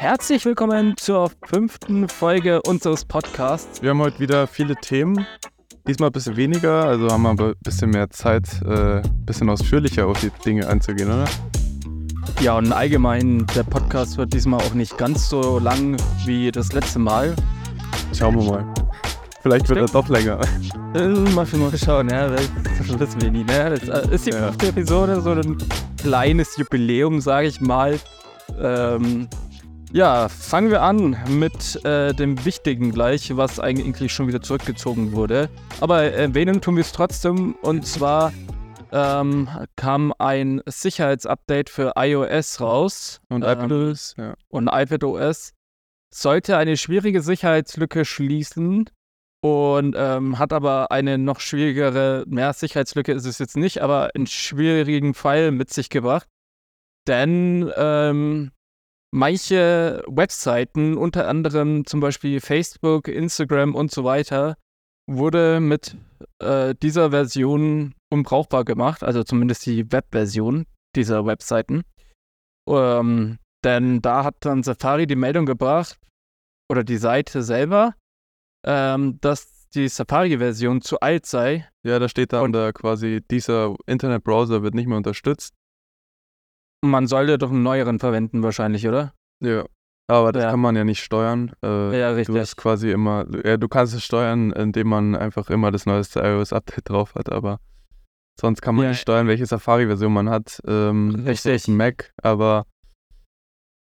Herzlich willkommen zur fünften Folge unseres Podcasts. Wir haben heute wieder viele Themen. Diesmal ein bisschen weniger, also haben wir ein bisschen mehr Zeit, ein äh, bisschen ausführlicher auf die Dinge einzugehen, oder? Ja, und allgemein, der Podcast wird diesmal auch nicht ganz so lang wie das letzte Mal. Schauen wir mal. Vielleicht wird er doch länger. Äh, mal, mal schauen, ja, das wissen wir nie. Ne? Das äh, ist die Ja. fünfte Episode, so ein kleines Jubiläum, sage ich mal. Ähm, ja, fangen wir an mit äh, dem Wichtigen gleich, was eigentlich schon wieder zurückgezogen wurde. Aber erwähnen tun wir es trotzdem. Und zwar ähm, kam ein Sicherheitsupdate für iOS raus. Und Ähm, iPadOS, ja. und iPadOS sollte eine schwierige Sicherheitslücke schließen und ähm, hat aber eine noch schwierigere, mehr Sicherheitslücke ist es jetzt nicht, aber einen schwierigen Fall mit sich gebracht. Denn ähm, manche Webseiten, unter anderem zum Beispiel Facebook, Instagram und so weiter, wurde mit äh, dieser Version unbrauchbar gemacht, also zumindest die Webversion dieser Webseiten. Ähm, denn da hat dann Safari die Meldung gebracht, oder die Seite selber, ähm, dass die Safari-Version zu alt sei. Ja, da steht da quasi, dieser Internetbrowser wird nicht mehr unterstützt. Man sollte doch einen neueren verwenden wahrscheinlich, oder? Ja. Aber das Ja. kann man ja nicht steuern. Äh, Ja, Du richtig. hast quasi immer, ja, du kannst es steuern, indem man einfach immer das neueste iOS-Update drauf hat, aber sonst kann man Ja. nicht steuern, welche Safari-Version man hat. Ähm, Richtig. Mac, aber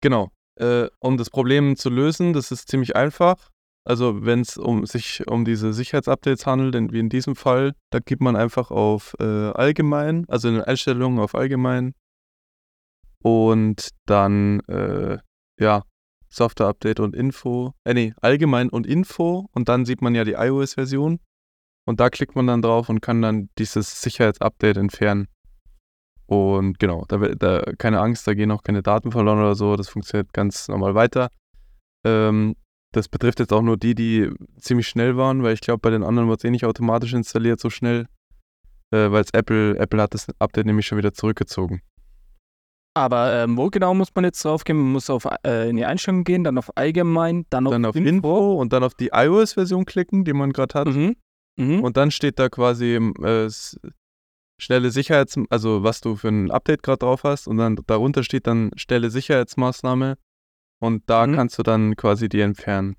genau. Äh, um das Problem zu lösen, das ist ziemlich einfach. Also wenn es um sich um diese Sicherheitsupdates handelt, in, wie in diesem Fall, da gibt man einfach auf äh, Allgemein, also in den Einstellungen auf Allgemein und dann äh, ja Software Update und Info, äh nee, allgemein und Info und dann sieht man ja die iOS-Version und da klickt man dann drauf und kann dann dieses Sicherheitsupdate entfernen. Und genau, da, da keine Angst, da gehen auch keine Daten verloren oder so, das funktioniert ganz normal weiter. Ähm, das betrifft jetzt auch nur die, die ziemlich schnell waren, weil ich glaube, bei den anderen wird es eh nicht automatisch installiert so schnell, äh, weil Apple, Apple hat das Update nämlich schon wieder zurückgezogen. Aber ähm, wo genau muss man jetzt drauf gehen? Man muss auf, äh, in die Einstellungen gehen, dann auf Allgemein, dann auf, dann auf Info und dann auf die iOS-Version klicken, die man gerade hat. Mhm. Mhm. Und dann steht da quasi äh, schnelle Sicherheits-, also was du für ein Update gerade drauf hast. Und dann darunter steht dann schnelle Sicherheitsmaßnahme. Und da Mhm. kannst du dann quasi die entfernen.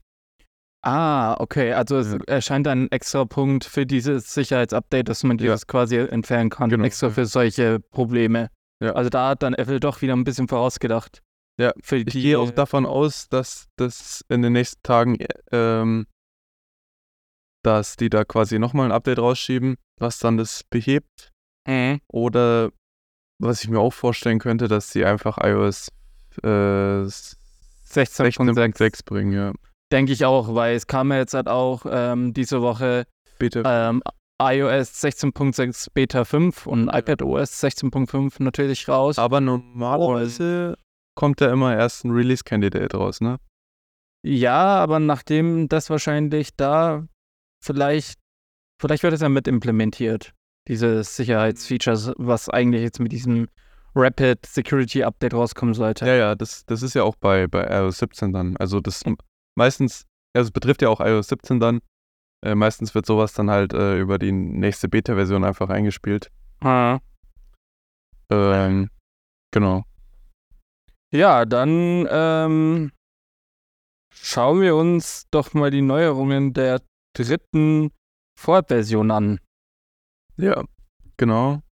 Ah, okay. Also es Ja. erscheint ein extra Punkt für dieses Sicherheitsupdate, dass man Ja. dieses quasi entfernen kann, Genau. extra für solche Probleme. Ja. Also da hat dann Apple doch wieder ein bisschen vorausgedacht. Ja, Für Ich die, gehe auch davon aus, dass das in den nächsten Tagen, äh, ähm, dass die da quasi nochmal ein Update rausschieben, was dann das behebt. Mhm. Oder was ich mir auch vorstellen könnte, dass sie einfach iOS äh, 16.6 16.6 bringen, ja. denke ich auch, weil es kam ja jetzt halt auch ähm, diese Woche Bitte. ähm, iOS 16.6 Beta 5 und iPadOS 16.5 natürlich raus. Aber normalerweise kommt da immer erst ein Release-Candidate raus, ne? Ja, aber nachdem das wahrscheinlich da vielleicht, vielleicht wird es ja mit implementiert, dieses Sicherheitsfeatures, was eigentlich jetzt mit diesem Rapid Security Update rauskommen sollte. Ja, ja, das, das ist ja auch bei, bei iOS 17 dann. Also das meistens, also es betrifft ja auch iOS 17 dann. Äh, meistens wird sowas dann halt äh, über die nächste Beta-Version einfach eingespielt. Ah. Ähm, genau. Ja, dann ähm, schauen wir uns doch mal die Neuerungen der dritten Vorversion an. Ja, genau.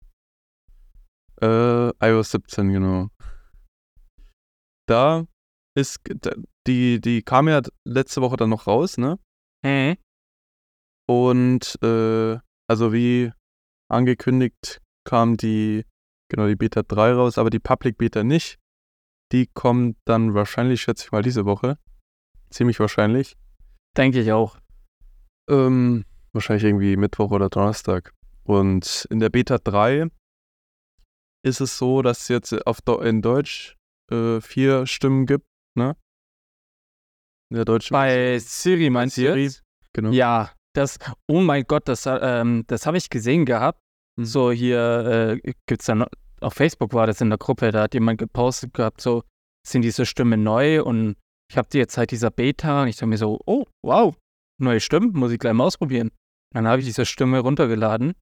Äh, iOS 17, genau. Da ist, die, die kam ja letzte Woche dann noch raus, ne? Mhm. Und äh, also wie angekündigt kam die, genau, die Beta 3 raus, aber die Public Beta nicht. Die kommt dann wahrscheinlich, schätze ich mal, diese Woche. Ziemlich wahrscheinlich. Denke ich auch. Ähm, wahrscheinlich irgendwie Mittwoch oder Donnerstag. Und in der Beta 3 ist es so, dass es jetzt auf Do in Deutsch äh, vier Stimmen gibt, ne? In der deutschen Bei Siri meinst du Siri, jetzt? genau. Ja, das, oh mein Gott, das, ähm, das habe ich gesehen gehabt. Mhm. So hier äh, gibt's dann, auf Facebook war das in der Gruppe, da hat jemand gepostet gehabt, so, sind diese Stimmen neu und ich habe die jetzt seit dieser Beta und ich dachte mir so, oh, wow, neue Stimmen, muss ich gleich mal ausprobieren. Dann habe ich diese Stimme runtergeladen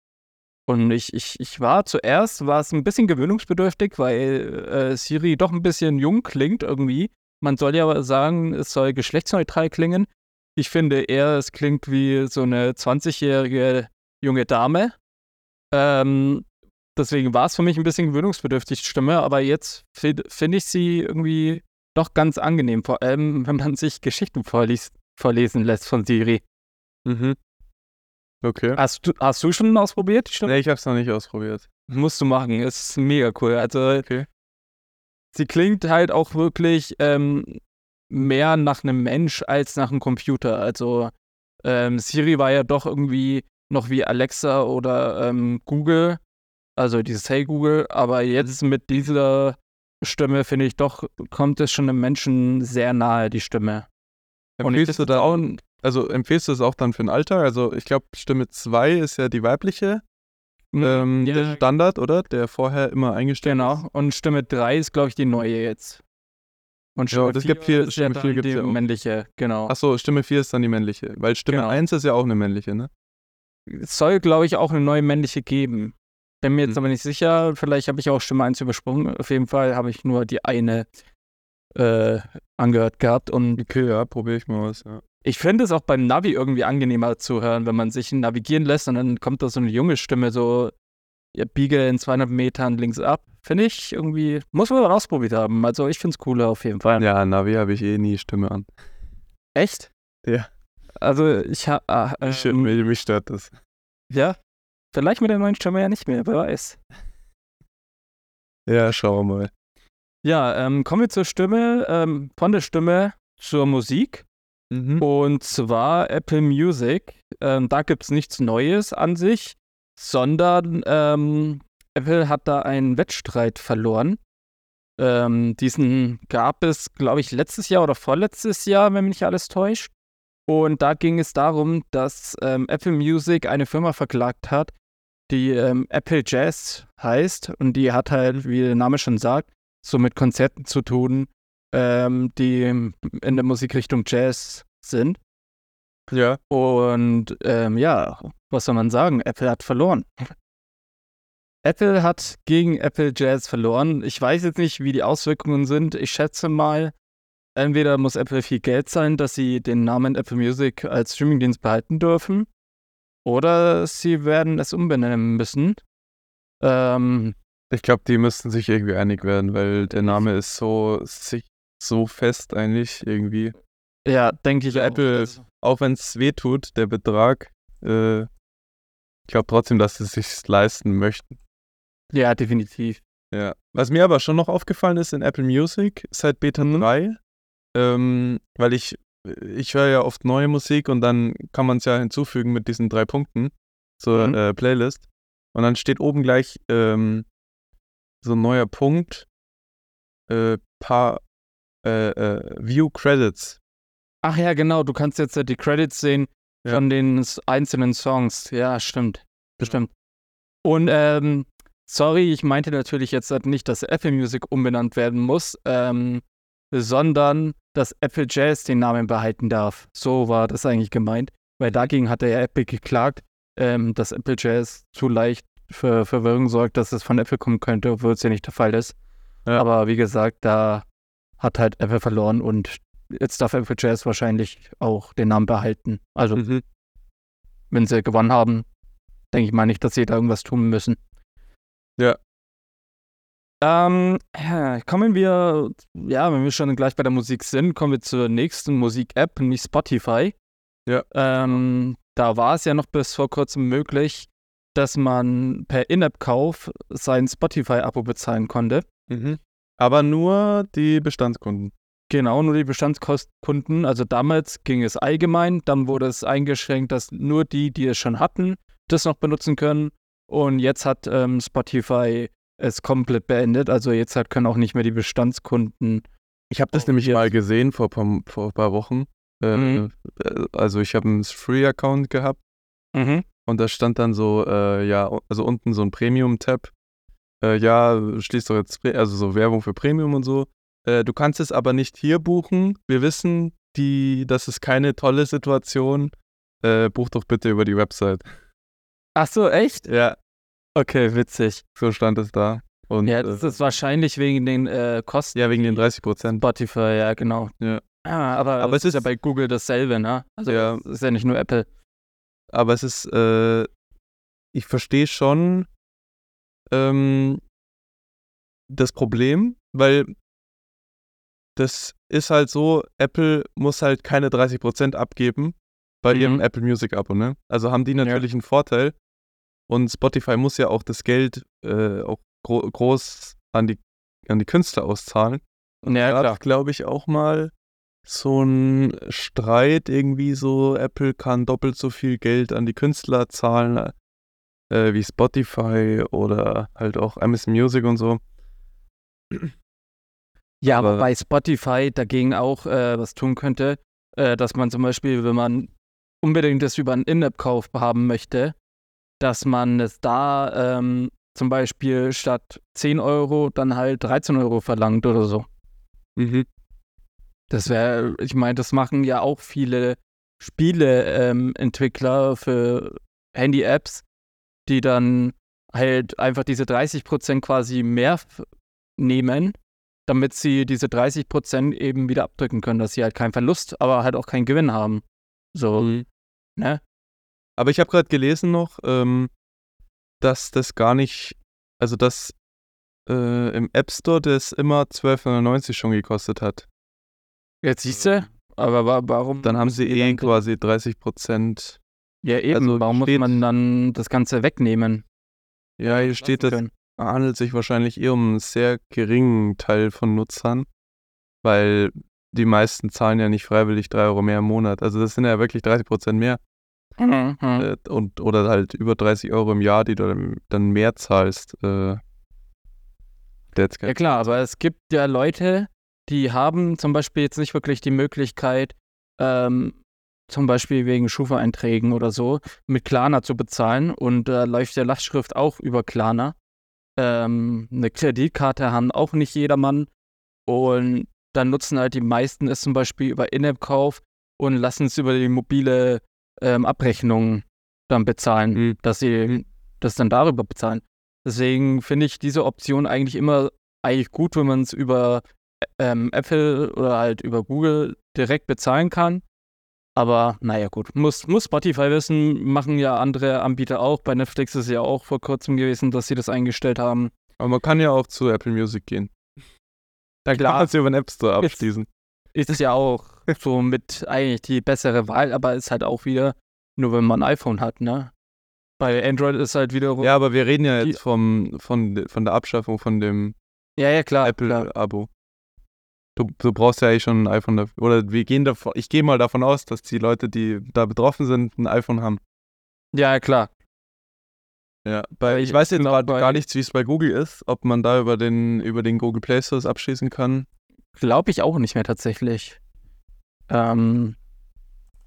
und ich, ich, ich war zuerst, war es ein bisschen gewöhnungsbedürftig, weil äh, Siri doch ein bisschen jung klingt irgendwie. Man soll ja aber sagen, es soll geschlechtsneutral klingen. Ich finde eher, es klingt wie so eine 20-jährige junge Dame. Ähm, deswegen war es für mich ein bisschen gewöhnungsbedürftig, die Stimme, aber jetzt finde find ich sie irgendwie doch ganz angenehm, vor allem wenn man sich Geschichten vorliest, vorlesen lässt von Siri. Mhm. Okay. Hast du, hast du schon ausprobiert? die Stimme? Nee, ich hab's noch nicht ausprobiert. Musst du machen, ist mega cool. Also, Okay. sie klingt halt auch wirklich ähm, mehr nach einem Mensch als nach einem Computer. Also, ähm, Siri war ja doch irgendwie noch wie Alexa oder ähm, Google, also dieses Hey Google, aber jetzt mit dieser Stimme finde ich doch, kommt es schon einem Menschen sehr nahe, die Stimme. Empfiehlst du da auch- also empfiehlst du es auch dann für den Alltag? Also ich glaube, Stimme 2 ist ja die weibliche ähm, Ja, Standard, oder? Der vorher immer eingestellt Genau. Und Stimme 3 ist, glaube ich, die neue jetzt. Und Ja, Stimme das 4 gibt viel- ist ja Stimme dann 4 gibt's die ja auch. männliche, genau. Achso, Stimme 4 ist dann die männliche. Weil Stimme Genau. 1 ist ja auch eine männliche, ne? Es soll, glaube ich, auch eine neue männliche geben. Bin mir jetzt Hm. aber nicht sicher. Vielleicht habe ich auch Stimme 1 übersprungen. Auf jeden Fall habe ich nur die eine äh, angehört gehabt. Und Okay, ja, probiere ich mal was, ja. ich finde es auch beim Navi irgendwie angenehmer zu hören, wenn man sich navigieren lässt und dann kommt da so eine junge Stimme so, ja, biege in 200 Metern links ab. Finde ich irgendwie, muss man mal ausprobiert haben. Also ich finde es cooler auf jeden Fall. Ja, Navi habe ich eh nie Stimme an. Echt? Ja. Also ich habe, äh, Ich, ähm, mich, mich stört das. ja, vielleicht mit der neuen Stimme ja nicht mehr, wer weiß. Ja, schauen wir mal. Ja, ähm, kommen wir zur Stimme, ähm, von der Stimme zur Musik. Mhm. Und zwar Apple Music. Ähm, da gibt es nichts Neues an sich, sondern ähm, Apple hat da einen Wettstreit verloren. Ähm, diesen gab es, glaube ich, letztes Jahr oder vorletztes Jahr, wenn mich nicht alles täuscht. Und da ging es darum, dass ähm, Apple Music eine Firma verklagt hat, die ähm, Apple Jazz heißt. Und die hat halt, wie der Name schon sagt, so mit Konzerten zu tun, ähm, die in der Musikrichtung Jazz sind. Ja. Und ähm, ja, was soll man sagen? Apple hat verloren. Apple hat gegen Apple Jazz verloren. Ich weiß jetzt nicht, wie die Auswirkungen sind. Ich schätze mal, entweder muss Apple viel Geld sein, dass sie den Namen Apple Music als Streamingdienst behalten dürfen, oder sie werden es umbenennen müssen. Ähm, Ich glaube, die müssten sich irgendwie einig werden, weil der Name ist so, sich, so fest eigentlich irgendwie. ja, denke ich. Apple- Also, Auch wenn es weh tut, der Betrag, äh, ich glaube trotzdem, dass sie es sich leisten möchten. ja, definitiv. Ja. Was mir aber schon noch aufgefallen ist in Apple Music, seit Beta Mhm. 3, ähm, weil ich, ich höre ja oft neue Musik und dann kann man es ja hinzufügen mit diesen drei Punkten zur Mhm. äh, Playlist. Und dann steht oben gleich ähm, so ein neuer Punkt, äh, paar äh, äh, View Credits. Ach ja, genau, du kannst jetzt äh, die Credits sehen Ja. von den einzelnen Songs. Ja, stimmt. Bestimmt. Und ähm, sorry, ich meinte natürlich jetzt halt nicht, dass Apple Music umbenannt werden muss, ähm, sondern dass Apple Jazz den Namen behalten darf. So war das eigentlich gemeint. Weil dagegen hatte ja Apple geklagt, ähm, dass Apple Jazz zu leicht für Verwirrung sorgt, dass es von Apple kommen könnte, obwohl es ja nicht der Fall ist. Ja. Aber wie gesagt, da hat halt Apple verloren und jetzt darf Apple Jazz wahrscheinlich auch den Namen behalten. Also, Mhm. wenn sie gewonnen haben, denke ich mal nicht, dass sie da irgendwas tun müssen. Ja. Ähm, ja, kommen wir, ja, wenn wir schon gleich bei der Musik sind, kommen wir zur nächsten Musik-App, nämlich Spotify. Ja. Ähm, da war es ja noch bis vor kurzem möglich, dass man per In-App-Kauf sein Spotify-Abo bezahlen konnte. Mhm. Aber nur die Bestandskunden. Genau, nur die Bestandskunden. Also damals ging es allgemein, dann wurde es eingeschränkt, dass nur die, die es schon hatten, das noch benutzen können. Und jetzt hat ähm, Spotify es komplett beendet. Also jetzt halt können auch nicht mehr die Bestandskunden. Ich habe das Oh, nämlich mal gesehen vor, vor ein paar Wochen. Äh, Mhm. äh, Also ich habe einen Free-Account gehabt Mhm. und da stand dann so, äh, ja, also unten so ein Premium-Tab. Äh, ja, schließt doch jetzt, also so Werbung für Premium und so. Äh, du kannst es aber nicht hier buchen. Wir wissen, die, das ist keine tolle Situation. Äh, buch doch bitte über die Website. Ach so, echt? Ja, Okay, witzig. so stand es da. Und, Ja, das äh, ist wahrscheinlich wegen den äh, Kosten. ja wegen den 30 Prozent. Spotify, ja, genau. Ja. Ah, aber, Aber es es ist ja ist- bei Google dasselbe, ne? Also Ja. es ist ja nicht nur Apple. Aber es ist, äh, ich verstehe schon ähm, das Problem, weil das ist halt so, Apple muss halt keine 30% abgeben bei ihrem Mhm. Apple Music Abo, ne? Also haben die natürlich einen Vorteil und Spotify muss ja auch das Geld äh, auch gro groß an die, an die Künstler auszahlen. Und Ja, da glaube ich, auch mal so ein Streit irgendwie so, Apple kann doppelt so viel Geld an die Künstler zahlen äh, wie Spotify oder halt auch Amazon Music und so. Ja, aber Aber- bei Spotify dagegen auch äh, was tun könnte, äh, dass man zum Beispiel, wenn man unbedingt das über einen In-App-Kauf haben möchte, dass man es da ähm, zum Beispiel statt 10 Euro dann halt 13 Euro verlangt oder so. Mhm. Das wäre, ich meine, das machen ja auch viele Spieleentwickler für Handy-Apps, die dann halt einfach diese 30% quasi mehr nehmen, damit sie diese 30% eben wieder abdrücken können, dass sie halt keinen Verlust, aber halt auch keinen Gewinn haben. So, Mhm. ne? Aber ich habe gerade gelesen noch, ähm, dass das gar nicht, also dass äh, im App Store das immer 12,99 schon gekostet hat. Jetzt siehst du, aber wa warum? Dann haben sie eh quasi 30 Prozent. Ja, eben, also warum muss man dann das Ganze wegnehmen? Ja, hier steht, das Lassen können? Handelt sich wahrscheinlich eher um einen sehr geringen Teil von Nutzern, weil die meisten zahlen ja nicht freiwillig 3 Euro mehr im Monat. Also das sind ja wirklich 30 Prozent mehr. Mhm. Äh, und, oder halt über 30 Euro im Jahr, die du dann- mehr zahlst. Äh, Ja klar, aber es gibt ja Leute, die haben zum Beispiel jetzt nicht wirklich die Möglichkeit, ähm, zum Beispiel wegen Schufa-Einträgen oder so, mit Klarna zu bezahlen und da läuft ja Lastschrift auch über Klarna. Ähm, eine Kreditkarte haben auch nicht jedermann und dann nutzen halt die meisten es zum Beispiel über In-App-Kauf und lassen es über die mobile ähm, Abrechnung dann bezahlen, Mhm. dass sie das dann darüber bezahlen. Deswegen finde ich diese Option eigentlich immer eigentlich gut, wenn man es über ähm, Apple oder halt über Google direkt bezahlen kann. Aber naja, gut. Muss, muss Spotify wissen, machen ja andere Anbieter auch. Bei Netflix ist es ja auch vor kurzem gewesen, dass sie das eingestellt haben. Aber man kann ja auch zu Apple Music gehen. Da kann Klar. man es über den App Store abschließen. Ist ja auch so mit eigentlich die bessere Wahl, aber ist halt auch wieder nur, wenn man ein iPhone hat, ne? Bei Android ist halt wiederum. Ja, aber wir reden ja jetzt vom, von, von der Abschaffung von dem ja, ja, klar. Apple-Abo. Du, du brauchst ja eigentlich schon ein iPhone dafür. Oder wir gehen davon, ich gehe mal davon aus, dass die Leute, die da betroffen sind, ein iPhone haben. Ja, klar. Ja, bei, ich Ich weiß jetzt grad gar nichts, wie es bei Google ist, ob man da über den, über den Google Play Store abschließen kann. Glaube ich auch nicht mehr tatsächlich. Ähm,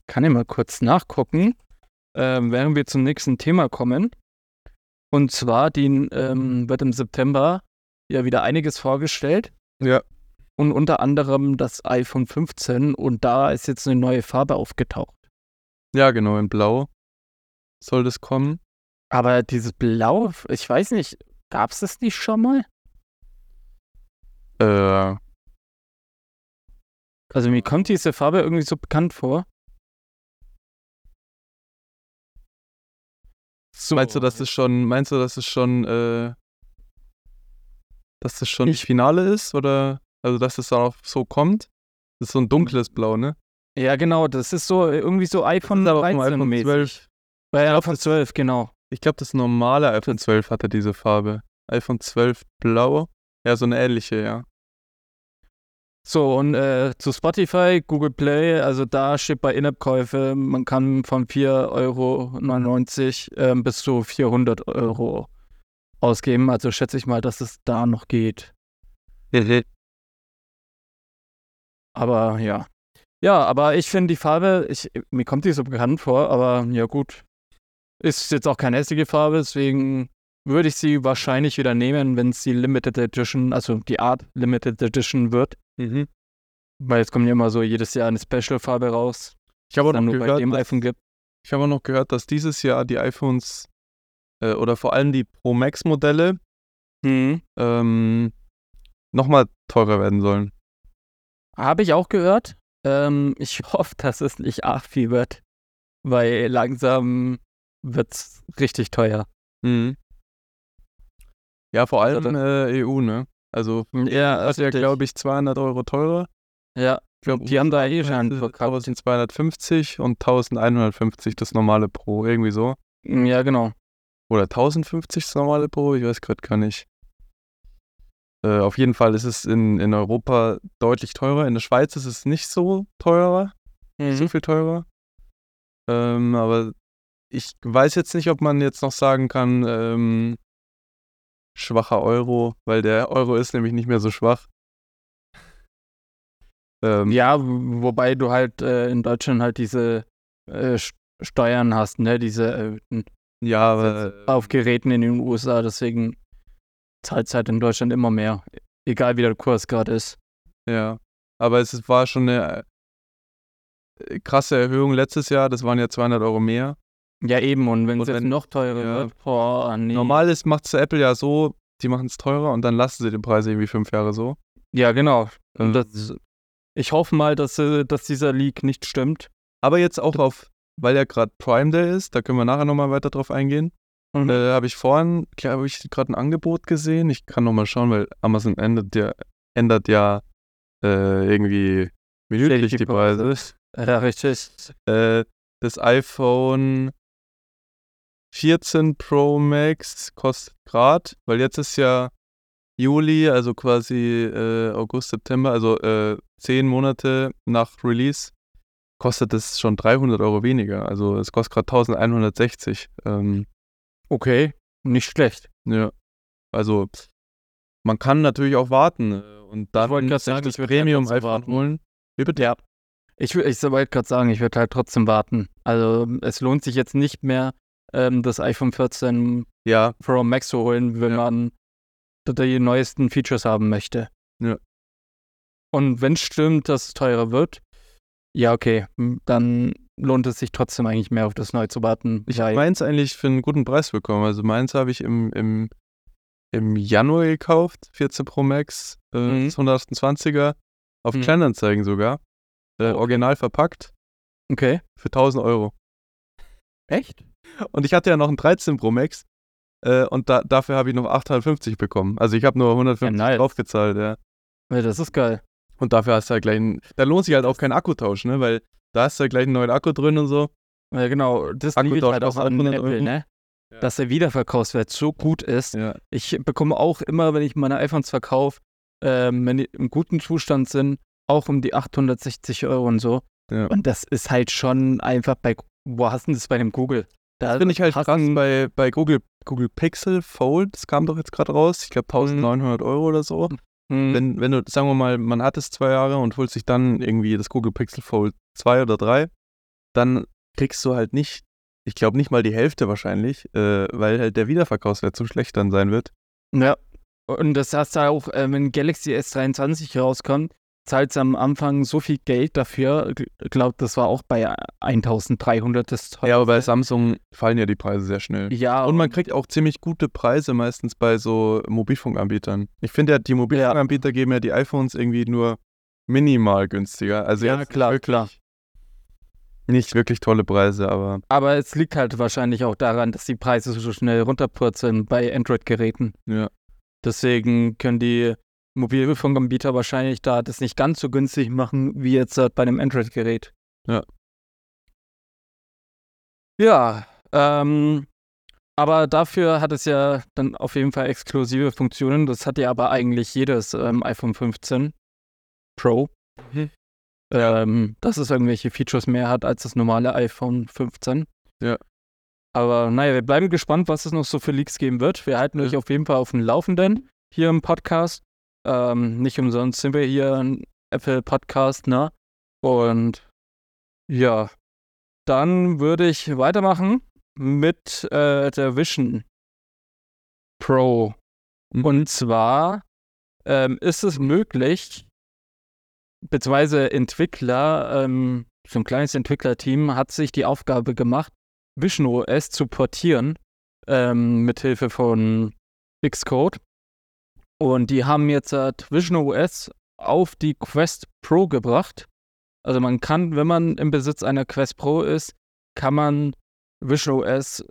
kann ich mal kurz nachgucken, ähm, während wir zum nächsten Thema kommen. Und zwar die, ähm, wird im September ja wieder einiges vorgestellt. Ja. Und unter anderem das iPhone 15. Und da ist jetzt eine neue Farbe aufgetaucht. Ja, genau, in Blau soll das kommen. Aber dieses Blau, ich weiß nicht, gab es das nicht schon mal? Äh, Also mir kommt diese Farbe irgendwie so bekannt vor. So. meinst du, dass es schon, meinst du, dass es schon, äh, dass das schon Ich- das Finale ist? Oder, also, dass es dann auch so kommt? Das ist so ein dunkles Blau, ne? Ja, genau, das ist so irgendwie so iPhone ist aber vom 13 iPhone mäßig. 12. Bei iPhone 12, genau. Ich glaube, das normale iPhone 12 hatte diese Farbe. iPhone 12 blau. Ja, so eine ähnliche, ja. So, und äh, zu Spotify, Google Play, also da steht bei In-App-Käufe, man kann von 4,99 Euro ähm, bis zu 400 Euro ausgeben. Also schätze ich mal, dass es da noch geht. Aber ja. Ja, aber ich finde die Farbe, ich, mir kommt die so bekannt vor, aber ja gut. Ist jetzt auch keine hässliche Farbe, deswegen würde ich sie wahrscheinlich wieder nehmen, wenn es die Limited Edition, also die Art Limited Edition wird. Mhm. Weil es kommt ja immer so jedes Jahr eine Special-Farbe raus, Ich habe auch noch gehört, dass, ich habe auch noch gehört, dass dieses Jahr die iPhones äh, oder vor allem die Pro Max Modelle Mhm. ähm, nochmal teurer werden sollen. Habe ich auch gehört. Ähm, ich hoffe, dass es nicht arg viel wird, weil langsam wird es richtig teuer. Mhm. Ja, vor Also allem äh, EU, ne? Also Ja, das ist ja, glaube ich, 200 Euro teurer. Ja, Ich glaube, die haben da eh schon verkauft. 1250 und 1150 das normale Pro, irgendwie so. Ja, genau. Oder 1050 das normale Pro, ich weiß gerade gar nicht. Äh, auf jeden Fall ist es in, in Europa deutlich teurer. In der Schweiz ist es nicht so teurer, nicht so Mhm. viel teurer. Ähm, aber ich weiß jetzt nicht, ob man jetzt noch sagen kann, ähm, schwacher Euro, weil der Euro ist nämlich nicht mehr so schwach. Ähm, Ja, wobei du halt äh, in Deutschland halt diese äh, Steuern hast, ne? Diese erhöhten ja, aber, auf Geräten in den USA, deswegen zahlt halt in Deutschland immer mehr. Egal wie der Kurs gerade ist. Ja, aber es war schon eine äh, krasse Erhöhung letztes Jahr. Das waren ja 200 Euro mehr. Ja, eben, und wenn es jetzt noch teurer ja. wird, boah, nee. Normal ist, macht es Apple ja so, die machen es teurer und dann lassen sie den Preis irgendwie fünf Jahre so. Ja, genau. Ähm, das, ich hoffe mal, dass, äh, dass dieser Leak nicht stimmt. aber jetzt auch auf, weil ja gerade Prime Day ist, da können wir nachher nochmal weiter drauf eingehen. Mhm. Äh, habe ich vorhin, glaube ich, gerade ein Angebot gesehen. Ich kann nochmal schauen, weil Amazon ändert ja, ändert ja äh, irgendwie minütlich die die Preise. Ja, richtig. Äh, das iPhone 14 Pro Max kostet gerade, weil jetzt ist ja Juli, also quasi äh, August, September, also äh, zehn Monate nach Release, kostet es schon 300 Euro weniger. Also es kostet gerade 1160. Ähm, Okay, nicht schlecht. ja, also man kann natürlich auch warten äh, und dann sich sagen, das ich halt Premium iPhone warten. holen. Wie bitte? Ja. Ich, ich wollte gerade sagen, ich würde halt trotzdem warten. Also es lohnt sich jetzt nicht mehr, ähm, das iPhone 14 Ja, Pro Max zu holen, wenn Ja. man die neuesten Features haben möchte. Ja. Und wenn es stimmt, dass es teurer wird, ja, okay, m, dann lohnt es sich trotzdem eigentlich mehr auf das Neue zu warten. Ich habe meins eigentlich für einen guten Preis bekommen. Also meins habe ich im, im, im Januar gekauft, 14 Pro Max, äh, Mhm. das 128er, auf Mhm. Kleinanzeigen sogar. Äh, original verpackt okay. für 1000 Euro. Echt? Und ich hatte ja noch einen 13 Pro Max äh, und da, dafür habe ich noch 850 bekommen. Also ich habe nur 150 Ja, nice. draufgezahlt, ja. Ja, das ist geil. Und dafür hast du halt gleich einen, da lohnt sich halt auch kein Akkutausch, ne? Weil da hast du ja gleich einen neuen Akku drin und so. Ja, genau. Das Akku tauscht halt auch an 800 Apple, Euro. ne? Ja. Dass der Wiederverkaufswert so gut ist. Ja. Ich bekomme auch immer, wenn ich meine iPhones verkaufe, ähm, wenn die im guten Zustand sind, auch um die 860 Euro und so. Ja. Und das ist halt schon einfach bei, wo hast du das bei dem Google? Da Finde ich halt du- bei, bei Google, Google Pixel Fold, das kam doch jetzt gerade raus, ich glaube 1900 Euro oder so. Hm, Wenn, wenn du, sagen wir mal, man hat es zwei Jahre und holt sich dann irgendwie das Google Pixel Fold 2 oder 3, dann kriegst du halt nicht, ich glaube nicht mal die Hälfte wahrscheinlich, äh, weil halt der Wiederverkaufswert zu schlecht dann sein wird. Ja. Und das hast du auch, äh, wenn Galaxy S23 rauskommt, zahlst du am Anfang so viel Geld dafür. Ich glaube, das war auch bei 1300 das teuerste. Ja, aber bei Samsung fallen ja die Preise sehr schnell. Ja, Und man kriegt auch ziemlich gute Preise meistens bei so Mobilfunkanbietern. Ich finde ja, die Mobilfunkanbieter geben ja die iPhones irgendwie nur minimal günstiger. Also Ja, klar, klar. Nicht wirklich tolle Preise, aber Aber es liegt halt wahrscheinlich auch daran, dass die Preise so schnell runterpurzeln bei Android-Geräten. ja. Deswegen können die Mobilfunkanbieter wahrscheinlich da das nicht ganz so günstig machen, wie jetzt bei einem Android-Gerät. Ja. Ja, ähm, aber dafür hat es ja dann auf jeden Fall exklusive Funktionen. Das hat ja aber eigentlich jedes ähm, iPhone 15 Pro. Mhm. Ähm, dass es irgendwelche Features mehr hat als das normale iPhone 15. Ja. Aber naja, wir bleiben gespannt, was es noch so für Leaks geben wird. Wir halten Ja. euch auf jeden Fall auf dem Laufenden hier im Podcast. Ähm, nicht umsonst sind wir hier ein Apple Podcast, ne? Und ja, dann würde ich weitermachen mit äh, der Vision Pro. Mhm. Und zwar ähm, ist es möglich, beziehungsweise Entwickler, ähm, so ein kleines Entwicklerteam hat sich die Aufgabe gemacht, Vision OS zu portieren, ähm, mithilfe von Xcode. Und die haben jetzt halt Vision OS auf die Quest Pro gebracht. Also man kann, wenn man im Besitz einer Quest Pro ist, kann man Vision OS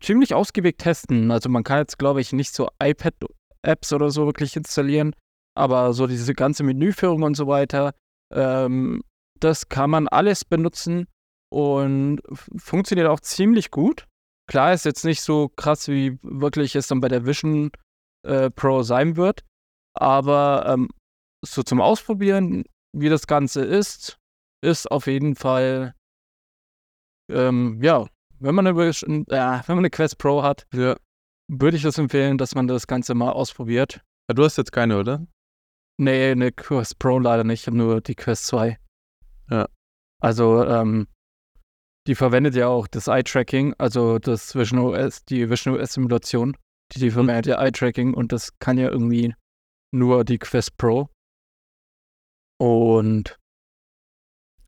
ziemlich ausgiebig testen. Also man kann jetzt, glaube ich, nicht so iPad-Apps oder so wirklich installieren, aber so diese ganze Menüführung und so weiter, ähm, das kann man alles benutzen und funktioniert auch ziemlich gut. Klar ist jetzt nicht so krass, wie wirklich es dann bei der Vision äh, Pro sein wird, aber ähm, so zum Ausprobieren, wie das Ganze ist, ist auf jeden Fall, ähm, ja, wenn man, eine, Vision- äh, wenn man eine Quest Pro hat, Ja. würde ich das empfehlen, dass man das Ganze mal ausprobiert. Ja, Du hast jetzt keine, oder? Nee, eine Quest Pro leider nicht, ich habe nur die Quest 2. Ja. Also, ähm, die verwendet ja auch das Eye-Tracking, also das Vision OS, die Vision OS-Simulation. Die, die verwendet ja Eye-Tracking und das kann ja irgendwie nur die Quest Pro. Und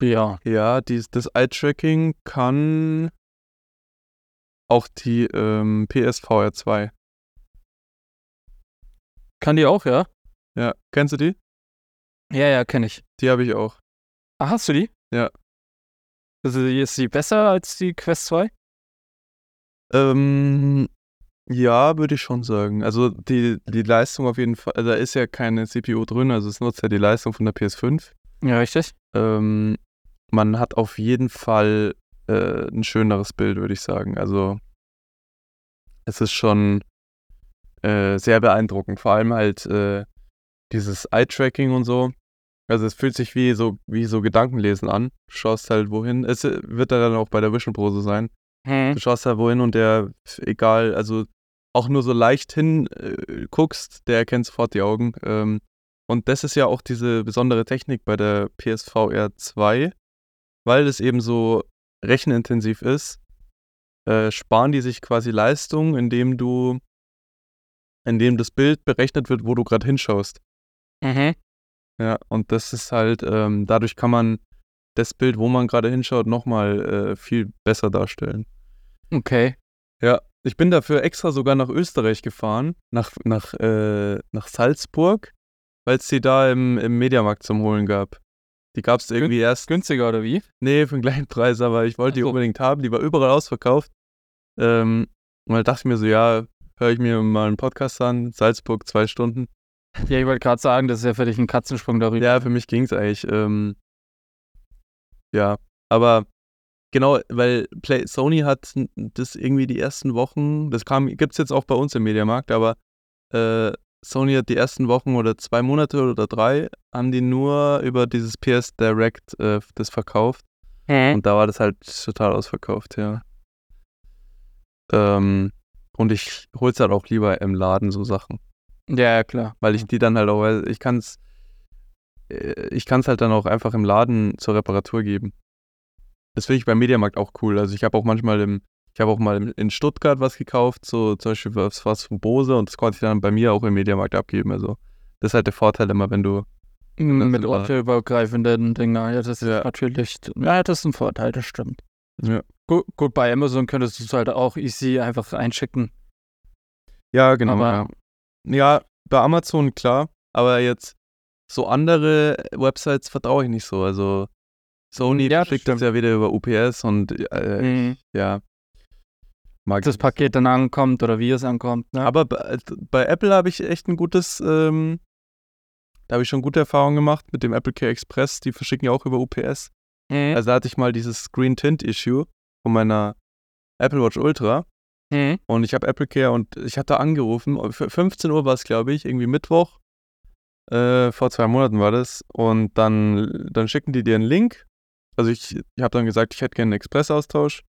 ja, Ja, dies, das Eye-Tracking kann auch die ähm, PSVR 2. kann die auch, ja? Ja, kennst du die? Ja, ja, kenne ich. Die habe ich auch. Ah, hast du die? Ja. Also ist sie besser als die Quest 2? Ähm, ja, würde ich schon sagen. Also die, die Leistung auf jeden Fall, also da ist ja keine CPU drin, also es nutzt ja die Leistung von der PS5. Ja, richtig. Ähm, man hat auf jeden Fall äh, ein schöneres Bild, würde ich sagen. Also es ist schon äh, sehr beeindruckend. Vor allem halt äh, dieses Eye-Tracking und so. Also es fühlt sich wie so, wie so Gedankenlesen an. Du schaust halt wohin. Es äh, wird dann auch bei der Vision Pro so sein. Hm. Du schaust da wohin und der, egal, also auch nur so leicht hin äh, guckst, der erkennt sofort die Augen. Ähm, und das ist ja auch diese besondere Technik bei der PSVR 2, weil es eben so rechenintensiv ist, äh, sparen die sich quasi Leistung, indem du, indem das Bild berechnet wird, wo du gerade hinschaust. Mhm. Ja, und das ist halt, ähm, dadurch kann man das Bild, wo man gerade hinschaut, nochmal äh, viel besser darstellen. Okay. Ja, ich bin dafür extra sogar nach Österreich gefahren, nach, nach, äh, nach Salzburg, weil es die da im, im Mediamarkt zum Holen gab. Die gab es irgendwie erst, Günstiger oder wie? nee, für einen kleinen Preis, aber ich wollte die so. unbedingt haben. Die war überall ausverkauft. Ähm, und da dachte ich mir so, ja, höre ich mir mal einen Podcast an, Salzburg, zwei Stunden. Ja, ich wollte gerade sagen, das ist ja für dich ein Katzensprung darüber. Ja, für mich ging es eigentlich. Ähm, ja, aber genau, weil Play Sony hat das irgendwie die ersten Wochen, das kam, gibt es jetzt auch bei uns im Mediamarkt, aber äh, Sony hat die ersten Wochen oder zwei Monate oder drei, haben die nur über dieses PS Direct äh, das verkauft. Hm. Und da war das halt total ausverkauft, ja. Ähm, und ich hol's halt auch lieber im Laden so Sachen Ja, ja, klar. weil ich die dann halt auch, weil ich kann es, ich kann es halt dann auch einfach im Laden zur Reparatur geben. Das finde ich beim Mediamarkt auch cool. Also ich habe auch manchmal im, ich habe auch mal in Stuttgart was gekauft, so zum Beispiel was, was von Bose und das konnte ich dann bei mir auch im Mediamarkt abgeben. Also das ist halt der Vorteil immer, wenn du, M- Mit ortübergreifenden Dinger. Ja, das ist Ja. natürlich, ja, das ist ein Vorteil, das stimmt. Ja. Gut, gut, bei Amazon könntest du es halt auch easy einfach einschicken. ja genau, Aber- ja. Ja, bei Amazon klar, aber jetzt so andere Websites vertraue ich nicht so. Also Sony Ja, schickt das ja wieder über UPS und äh, Mhm. ja, mag Das. Paket dann ankommt oder wie es ankommt. Ne? Aber bei, bei Apple habe ich echt ein gutes, ähm, da habe ich schon gute Erfahrungen gemacht mit dem Apple Care Express. Die verschicken ja auch über UPS. Mhm. Also da hatte ich mal dieses Screen Tint Issue von meiner Apple Watch Ultra Mhm. und ich habe Apple Care und ich hatte angerufen. Für 15 Uhr war es, glaube ich, irgendwie Mittwoch. Äh, vor zwei Monaten war das. Und dann, dann schicken die dir einen Link. Also ich, ich habe dann gesagt, ich hätte gerne einen Express-Austausch.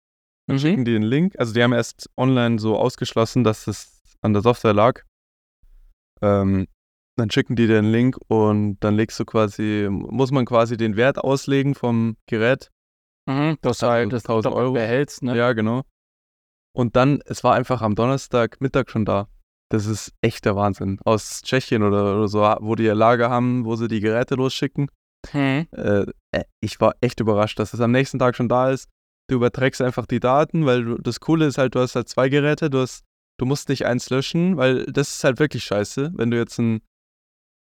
Dann Mhm. schicken die den Link. Also die haben erst online so ausgeschlossen, dass es an der Software lag. Ähm, dann schicken die den Link und dann legst du quasi, muss man quasi den Wert auslegen vom Gerät. Mhm. Halt das 1000 Euro Euro. behältst, ne? Ja, genau. Und dann, es war einfach am Donnerstag Mittag schon da. Das ist echt der Wahnsinn. Aus Tschechien oder, oder so, wo die ihr Lager haben, wo sie die Geräte losschicken. Hm. Äh, äh, ich war echt überrascht, dass es am nächsten Tag schon da ist. Du überträgst einfach die Daten, weil du, das Coole ist halt, du hast halt zwei Geräte, du hast, du musst nicht eins löschen, weil das ist halt wirklich scheiße, wenn du jetzt ein,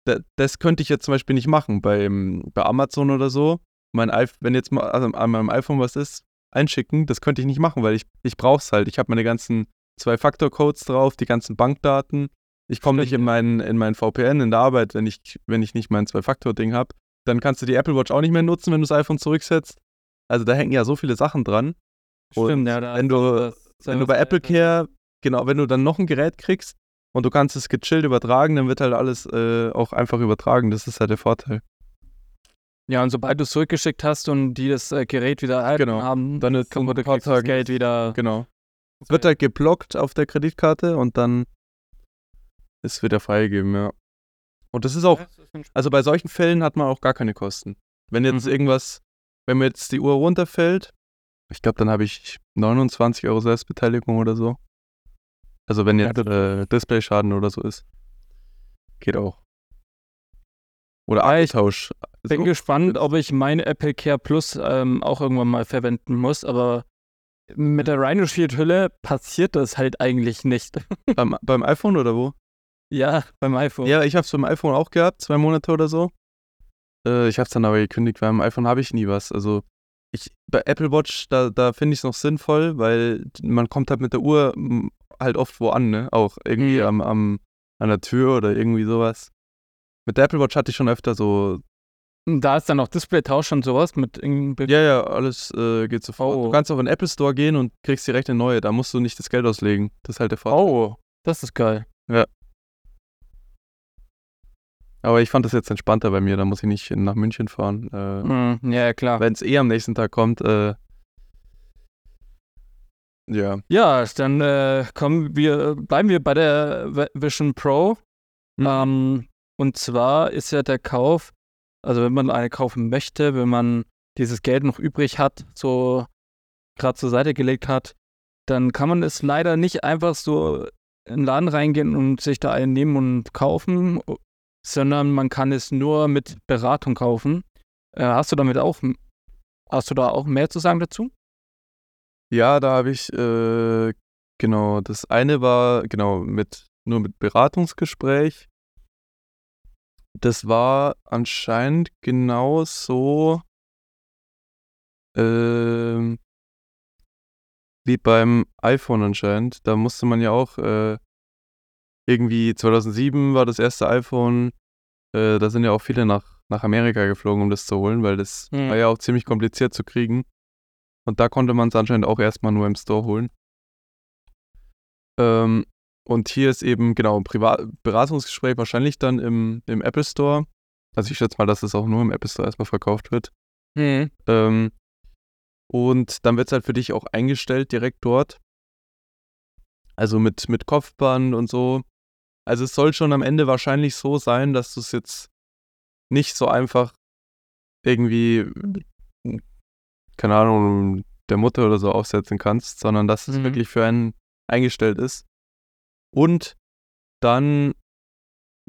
da- das könnte ich jetzt zum Beispiel nicht machen beim, bei Amazon oder so. Mein wenn jetzt mal also an meinem iPhone was ist, einschicken, das könnte ich nicht machen, weil ich, ich brauche es halt. Ich habe meine ganzen Zwei-Faktor-Codes drauf, die ganzen Bankdaten. Ich komme nicht in meinen, in meinen VPN in der Arbeit, wenn ich, wenn ich nicht mein Zwei-Faktor-Ding habe. Dann kannst du die Apple Watch auch nicht mehr nutzen, wenn du das iPhone zurücksetzt. Also da hängen ja so viele Sachen dran. Und Stimmt, ja. Da wenn du- Wenn du bei Apple Care, genau, wenn du dann noch ein Gerät kriegst und du kannst es gechillt übertragen, dann wird halt alles äh, auch einfach übertragen. Das ist halt der Vorteil. Ja, und sobald du es zurückgeschickt hast und die das äh, Gerät wieder erhalten Genau. haben, Dann ist man ein das Geld wieder. Genau. Es wird halt geblockt auf der Kreditkarte und dann ist wieder freigegeben, ja. Und das ist auch, also bei solchen Fällen hat man auch gar keine Kosten. Wenn jetzt Mhm. irgendwas, wenn mir jetzt die Uhr runterfällt, ich glaube, dann habe ich 29 Euro Selbstbeteiligung oder so. Also wenn jetzt äh, Displayschaden oder so ist. Geht auch. Oder Ja, ich Akkutausch. bin So. gespannt, ob ich meine Apple Care Plus ähm, auch irgendwann mal verwenden muss, aber mit der Rhino Shield Hülle passiert das halt eigentlich nicht. beim, beim iPhone oder wo? ja, beim iPhone. Ja, ich habe es beim iPhone auch gehabt, zwei Monate oder so. Äh, ich habe es dann aber gekündigt, weil am iPhone habe ich nie was. Also ich, bei Apple Watch, da, da finde ich es noch sinnvoll, weil man kommt halt mit der Uhr halt oft wo an, ne? Auch irgendwie Ja. am, am, an der Tür oder irgendwie sowas. Mit der Apple Watch hatte ich schon öfter so, Da ist dann auch Displaytausch und sowas mit irgendwie. ja, ja, alles äh, geht sofort. Oh. Du kannst auch in den Apple Store gehen und kriegst direkt eine neue. Da musst du nicht das Geld auslegen. Das ist halt der Vorteil. Oh, das ist geil. Aber ich fand das jetzt entspannter bei mir. Da muss ich nicht nach München fahren. Äh, Mhm, ja, klar. Wenn es eh am nächsten Tag kommt, äh, ja. Ja, dann äh, kommen wir, bleiben wir bei der Vi- Vision Pro. Mhm. Ähm, und zwar ist ja der Kauf, also wenn man eine kaufen möchte, wenn man dieses Geld noch übrig hat, so gerade zur Seite gelegt hat, dann kann man es leider nicht einfach so in den Laden reingehen und sich da einen nehmen und kaufen, sondern man kann es nur mit Beratung kaufen. Äh, hast du damit auch, hast du da auch mehr zu sagen dazu? Ja, da habe ich, äh, genau, das eine war, genau, mit, nur mit Beratungsgespräch. Das war anscheinend genau so, ähm, wie beim iPhone anscheinend. Da musste man ja auch, äh, irgendwie 2007 war das erste iPhone. Äh, da sind ja auch viele nach, nach Amerika geflogen, um das zu holen, weil das Hm. war ja auch ziemlich kompliziert zu kriegen. Und da konnte man es anscheinend auch erstmal nur im Store holen. Ähm, und hier ist eben, genau, ein Privat Beratungsgespräch wahrscheinlich dann im, im Apple Store. Also ich schätze mal, dass es auch nur im Apple Store erstmal verkauft wird. Mhm. Ähm, und dann wird es halt für dich auch eingestellt direkt dort. Also mit, mit Kopfband und so. Also es soll schon am Ende wahrscheinlich so sein, dass du es jetzt nicht so einfach irgendwie, keine Ahnung, der Mutter oder so aufsetzen kannst, sondern dass es Mhm. wirklich für einen eingestellt ist. Und dann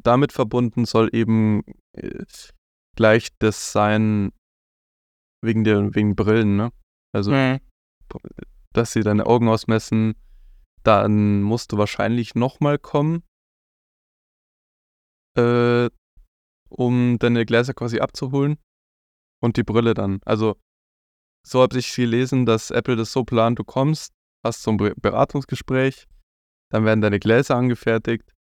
damit verbunden soll eben äh, gleich das sein wegen der wegen Brillen, ne? Also Mhm. dass sie deine Augen ausmessen, dann musst du wahrscheinlich nochmal kommen, äh, um deine Gläser quasi abzuholen und die Brille dann. Also so habe ich gelesen, dass Apple das so plant, du kommst, hast so ein Be- Beratungsgespräch, dann werden deine Gläser angefertigt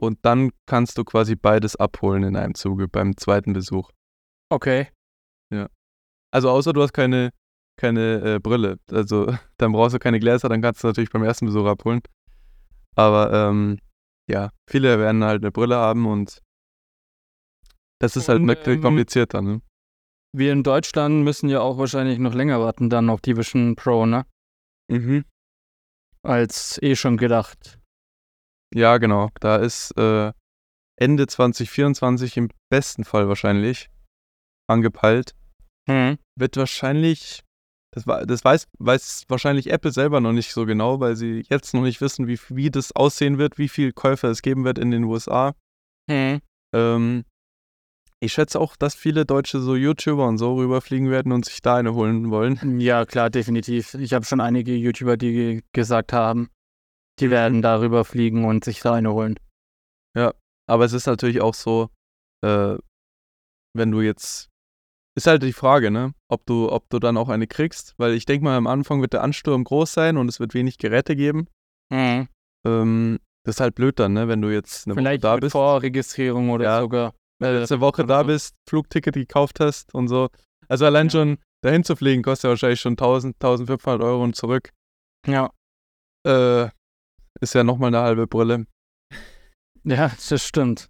und dann kannst du quasi beides abholen in einem Zuge beim zweiten Besuch. Okay. Also außer du hast keine, keine äh, Brille. Also dann brauchst du keine Gläser, dann kannst du natürlich beim ersten Besuch abholen. Aber ähm, ja, viele werden halt eine Brille haben und das ist halt wirklich ähm, komplizierter, ne? Wir in Deutschland müssen ja auch wahrscheinlich noch länger warten dann auf die Vision Pro, ne? Mhm. Als eh schon gedacht. Ja, genau. Da ist äh, Ende 2024 im besten Fall wahrscheinlich angepeilt. Hm. Wird wahrscheinlich Das, das weiß, weiß wahrscheinlich Apple selber noch nicht so genau, weil sie jetzt noch nicht wissen, wie, wie das aussehen wird, wie viel Käufer es geben wird in den USA. Hm. Ähm, ich schätze auch, dass viele Deutsche so YouTuber und so rüberfliegen werden und sich da eine holen wollen. Ja, klar, definitiv. Ich habe schon einige YouTuber, die gesagt haben, die werden darüber fliegen und sich da eine holen. Ja, aber es ist natürlich auch so, äh, wenn du jetzt ist halt die Frage, ne? Ob du, ob du dann auch eine kriegst, weil ich denke mal, am Anfang wird der Ansturm groß sein und es wird wenig Geräte geben. Mhm. Ähm, das ist halt blöd dann, ne? Wenn du jetzt eine Vielleicht Woche da mit bist. Vorregistrierung oder ja, sogar. Eine Woche da bist, Flugticket gekauft hast und so. Also allein ja. schon dahin zu fliegen kostet ja wahrscheinlich schon 1000, 1500 Euro und zurück. Ja. Äh, ist ja nochmal eine halbe Brille. Ja, das stimmt.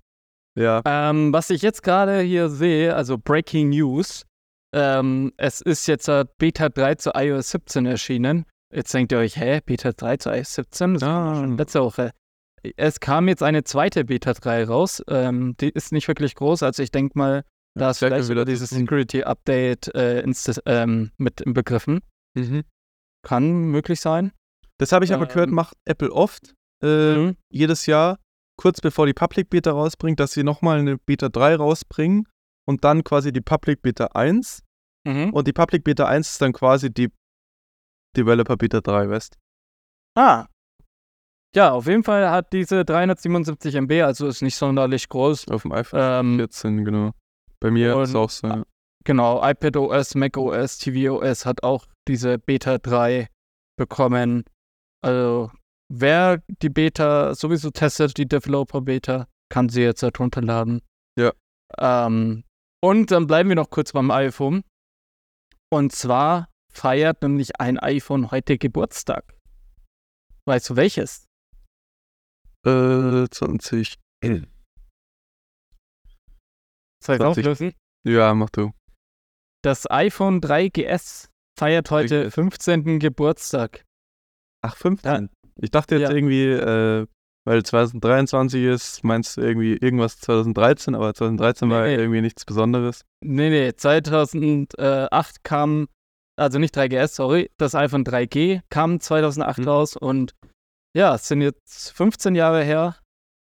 Ja. Ähm, was ich jetzt gerade hier sehe, also Breaking News, ähm, es ist jetzt äh, Beta 3 zu iOS 17 erschienen. Jetzt denkt ihr euch, hä, Beta 3 zu iOS 17? Das war schon letzte Woche. Es kam jetzt eine zweite Beta 3 raus. Ähm, die ist nicht wirklich groß, also ich denke mal, da ist vielleicht wieder dieses Security Update äh, ähm, mit im Begriffen. Mhm. Kann möglich sein. Das habe ich aber gehört, ähm. macht Apple oft. Äh, mhm. Jedes Jahr kurz bevor die Public Beta rausbringt, dass sie nochmal eine Beta 3 rausbringen und dann quasi die Public Beta 1. Mhm. Und die Public Beta 1 ist dann quasi die Developer Beta 3, weißt Ah. Ja, auf jeden Fall hat diese 377 MB, also ist nicht sonderlich groß. Auf dem iPhone ähm, 14, genau. Bei mir ist es auch so. Ja. Genau, iPadOS, macOS, tvOS hat auch diese Beta 3 bekommen. Also wer die Beta sowieso testet, die Developer-Beta, kann sie jetzt halt runterladen. Ja. Ähm, und dann bleiben wir noch kurz beim iPhone. Und zwar feiert nämlich ein iPhone heute Geburtstag. Weißt du welches? Äh, 20. Soll ich auflösen? Ja, mach du. Das iPhone 3GS feiert heute 15. Geburtstag. Ach, 15? Ich dachte jetzt ja. irgendwie, äh, weil 2023 ist, meinst du irgendwie irgendwas 2013, aber 2013 nee, war nee. irgendwie nichts Besonderes. Nee, nee, 2008 kam, also nicht 3GS, sorry, das iPhone 3G kam 2008 hm. raus und ja, es sind jetzt 15 Jahre her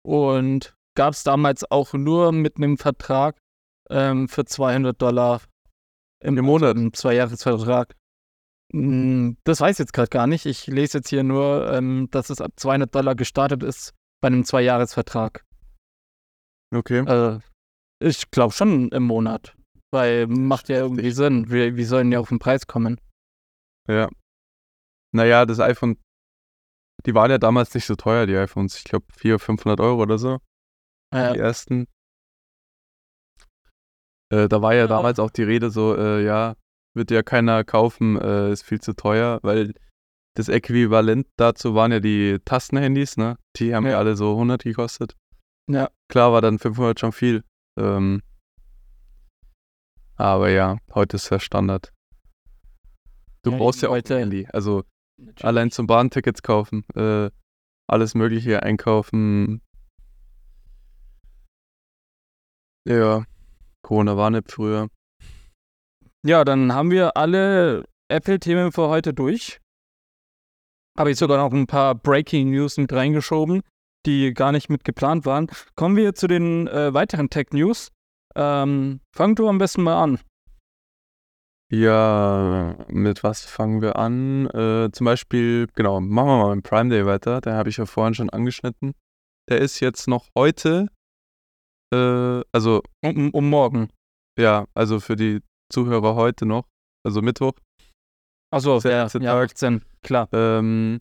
und gab es damals auch nur mit einem Vertrag ähm, für 200 Dollar im, Im Monat, ein Zwei-Jahres-Vertrag. Hm, das weiß ich jetzt gerade gar nicht. Ich lese jetzt hier nur, ähm, dass es ab 200 Dollar gestartet ist bei einem Zweijahresvertrag. Okay. Äh, ich glaube schon im Monat. Weil macht ja irgendwie Sinn. Wir, wir sollen ja auf den Preis kommen. Ja. Naja, das iPhone, die waren ja damals nicht so teuer, die iPhones. Ich glaube 400, 500 Euro oder so. Ja. Die ersten. Äh, da war ja, ja damals auch die Rede so, äh, ja, wird ja keiner kaufen, äh, ist viel zu teuer, weil das Äquivalent dazu waren ja die Tastenhandys, ne? Die haben ja, ja alle so 100 gekostet. Ja. Klar war dann 500 schon viel. Ähm, aber ja, heute ist ja Standard. Du ja, brauchst ja auch ein Handy. Also Natürlich. allein zum Bahntickets kaufen, äh, alles Mögliche einkaufen. Ja, Corona war nicht früher. Ja, dann haben wir alle Apple-Themen für heute durch. Habe ich sogar noch ein paar Breaking News mit reingeschoben, die gar nicht mit geplant waren. Kommen wir zu den äh, weiteren Tech-News. Ähm, fang du am besten mal an. Ja, mit was fangen wir an? Äh, zum Beispiel, genau, machen wir mal mit Prime Day weiter. Den habe ich ja vorhin schon angeschnitten. Der ist jetzt noch heute, äh, also. Um, um morgen. Ja, also für die Zuhörer heute noch, also Mittwoch. Achso, ja, ja, 18, klar. Ähm,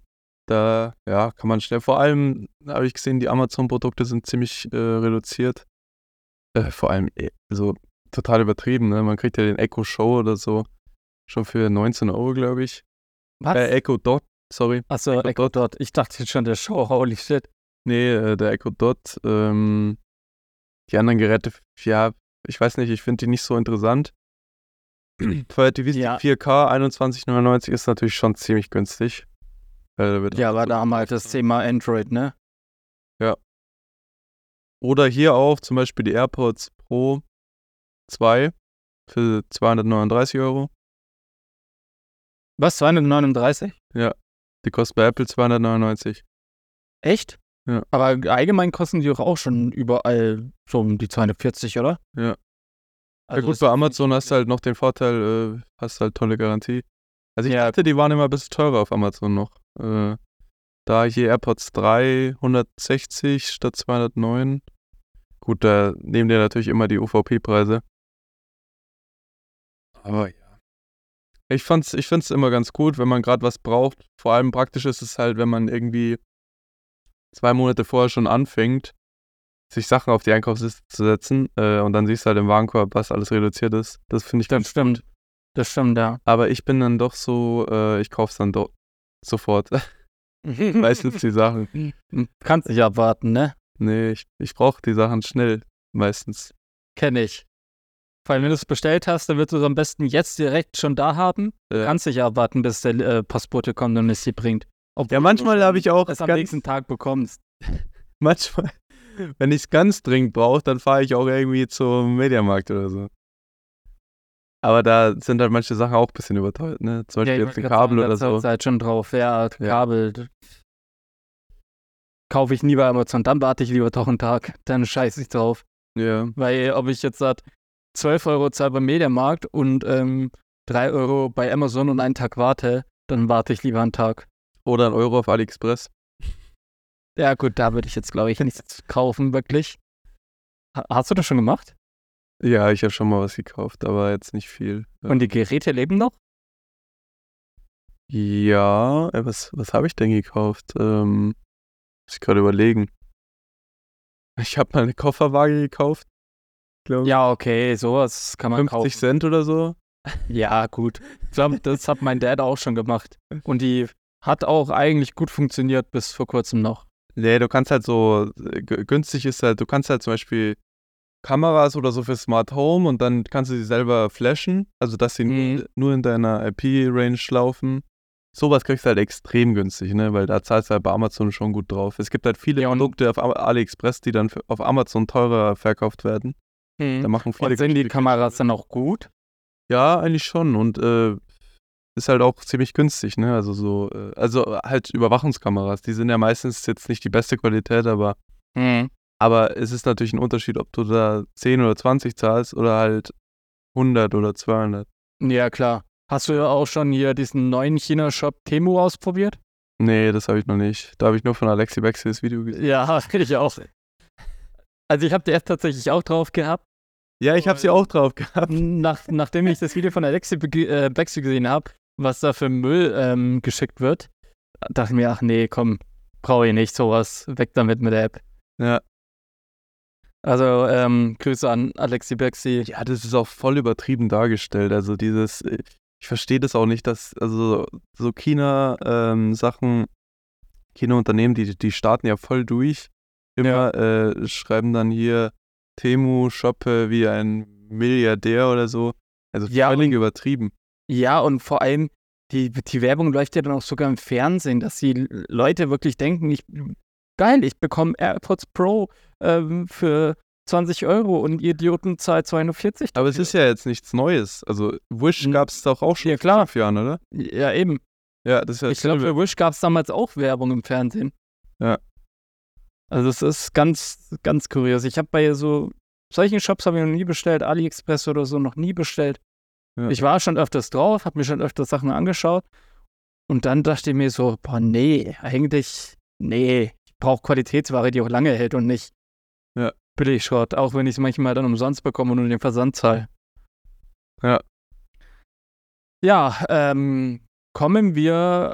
da, ja, kann man schnell. Vor allem habe ich gesehen, die Amazon-Produkte sind ziemlich äh, reduziert. Äh, vor allem, äh, also total übertrieben, ne? Man kriegt ja den Echo Show oder so schon für 19 Euro, glaube ich. Was? Äh, Echo Dot, sorry. Achso, Echo, Echo Dot. Dot. Ich dachte jetzt schon der Show, holy shit. Nee, äh, der Echo Dot. Ähm, die anderen Geräte, ja, ich weiß nicht, ich finde die nicht so interessant. Fire TV ja. 4K 21,99 ist natürlich schon ziemlich günstig. Äh, ja, aber da haben wir halt das Thema Android, ne? Ja. Oder hier auch zum Beispiel die AirPods Pro 2 für 239 Euro. Was, 239? Die kosten bei Apple 299. Echt? Ja. Aber allgemein kosten die doch auch schon überall so um die 240, oder? Ja. Ja Also gut, ist bei Amazon hast du halt noch den Vorteil, äh, hast halt tolle Garantie. Also ich Ja. dachte, die waren immer ein bisschen teurer auf Amazon noch. Äh, da hier AirPods 3, 160 statt 209. Gut, da nehmen die natürlich immer die UVP-Preise. Aber ja. Ich fand's, ich find's immer ganz gut, wenn man gerade was braucht. Vor allem praktisch ist es halt, wenn man irgendwie zwei Monate vorher schon anfängt, sich Sachen auf die Einkaufsliste zu setzen äh, und dann siehst du halt im Warenkorb, was alles reduziert ist. Das finde ich Das ganz stimmt. gut. Das stimmt, ja. Aber ich bin dann doch so, äh, ich kauf's dann doch sofort. Meistens die Sachen. Kannst nicht abwarten, ne? Nee, ich, ich brauche die Sachen schnell. Meistens. Kenn ich. Allem, wenn du es bestellt hast, dann willst du es am besten jetzt direkt schon da haben. Ja. Kannst nicht abwarten, bis der äh, Postbote kommt und es dir bringt. Obwohl Ja, manchmal habe ich auch es am nächsten Tag bekommst. Manchmal, wenn ich es ganz dringend brauche, dann fahre ich auch irgendwie zum Mediamarkt oder so. Aber da sind halt manche Sachen auch ein bisschen überteuert, ne? Zum Beispiel ich jetzt ein Kabel sagen, oder da so. du halt schon drauf. Ja, Kabel. d- Kaufe ich nie bei Amazon, dann warte ich lieber doch einen Tag. Dann scheiße ich drauf. Ja. Weil ob ich jetzt sag, 12 Euro zahle beim Mediamarkt und ähm, 3 Euro bei Amazon und einen Tag warte, dann warte ich lieber einen Tag. Oder ein Euro auf AliExpress. Ja, gut, da würde ich jetzt, glaube ich, nichts kaufen, wirklich. Ha hast du das schon gemacht? Ja, ich habe schon mal was gekauft, aber jetzt nicht viel. Ja. Und die Geräte leben noch? Ja, äh, was, was habe ich denn gekauft? Ähm, muss ich gerade überlegen. Ich habe mal eine Kofferwaage gekauft. Glaub, Ja, okay, sowas kann man 50 kaufen. Cent oder so. Ja, gut. Ich glaube, das hat mein Dad auch schon gemacht. Und die hat auch eigentlich gut funktioniert bis vor kurzem noch. Nee, du kannst halt so, äh, günstig ist halt, du kannst halt zum Beispiel Kameras oder so für Smart Home und dann kannst du sie selber flashen, also dass sie Mhm. nur, nur in deiner IP-Range laufen. Sowas kriegst du halt extrem günstig, ne, weil da zahlst du halt bei Amazon schon gut drauf. Es gibt halt viele Ja, Produkte auf AliExpress, die dann auf Amazon teurer verkauft werden. Da machen viele Und sind die Kameras dann auch gut? Ja, eigentlich schon und äh, ist halt auch ziemlich günstig, ne? Also so, äh, also halt Überwachungskameras, die sind ja meistens jetzt nicht die beste Qualität, aber Hm. aber es ist natürlich ein Unterschied, ob du da 10 oder 20 zahlst oder halt 100 oder 200. Ja, klar. Hast du auch schon hier diesen neuen China-Shop Temu ausprobiert? Nee, das habe ich noch nicht. Da habe ich nur von Alexi Bexi das Video gesehen. Ja, ich auch. Also ich habe die App tatsächlich auch drauf gehabt. Ja, ich habe sie auch drauf gehabt. Nach, nachdem ich das Video von Alexi äh, Bexi gesehen habe, was da für Müll ähm, geschickt wird, dachte ich mir, ach nee, komm, brauche ich nicht sowas. Weg damit mit der App. Ja. Also ähm, Grüße an Alexi Bexi. Ja, das ist auch voll übertrieben dargestellt. Also dieses, äh, ich verstehe das auch nicht, dass, also so China-Sachen, China-Unternehmen, die, die starten ja voll durch. Immer äh, schreiben dann hier Temu shoppe wie ein Milliardär oder so. Also Ja, völlig und- übertrieben. Ja, und vor allem, die, die Werbung läuft ja dann auch sogar im Fernsehen, dass die Leute wirklich denken, ich, geil, ich bekomme AirPods Pro ähm, für 20 Euro und ihr Idioten zahlt 240. Aber es dafür. ist ja jetzt nichts Neues. Also Wish gab es doch auch schon Ja, vor klar. fünf Jahren, oder? Ja, eben. Ja, das ist ja Ich glaube, für Wish gab es damals auch Werbung im Fernsehen. Ja. Also es ist ganz, ganz kurios. Ich habe bei so solchen Shops habe ich noch nie bestellt, AliExpress oder so noch nie bestellt. Ja. Ich war schon öfters drauf, habe mir schon öfters Sachen angeschaut und dann dachte ich mir so, boah, nee, eigentlich, nee, ich brauche Qualitätsware, die auch lange hält und nicht Ja. Billigschrott, auch wenn ich es manchmal dann umsonst bekomme und nur den Versand zahle. Ja. Ja, ähm, kommen wir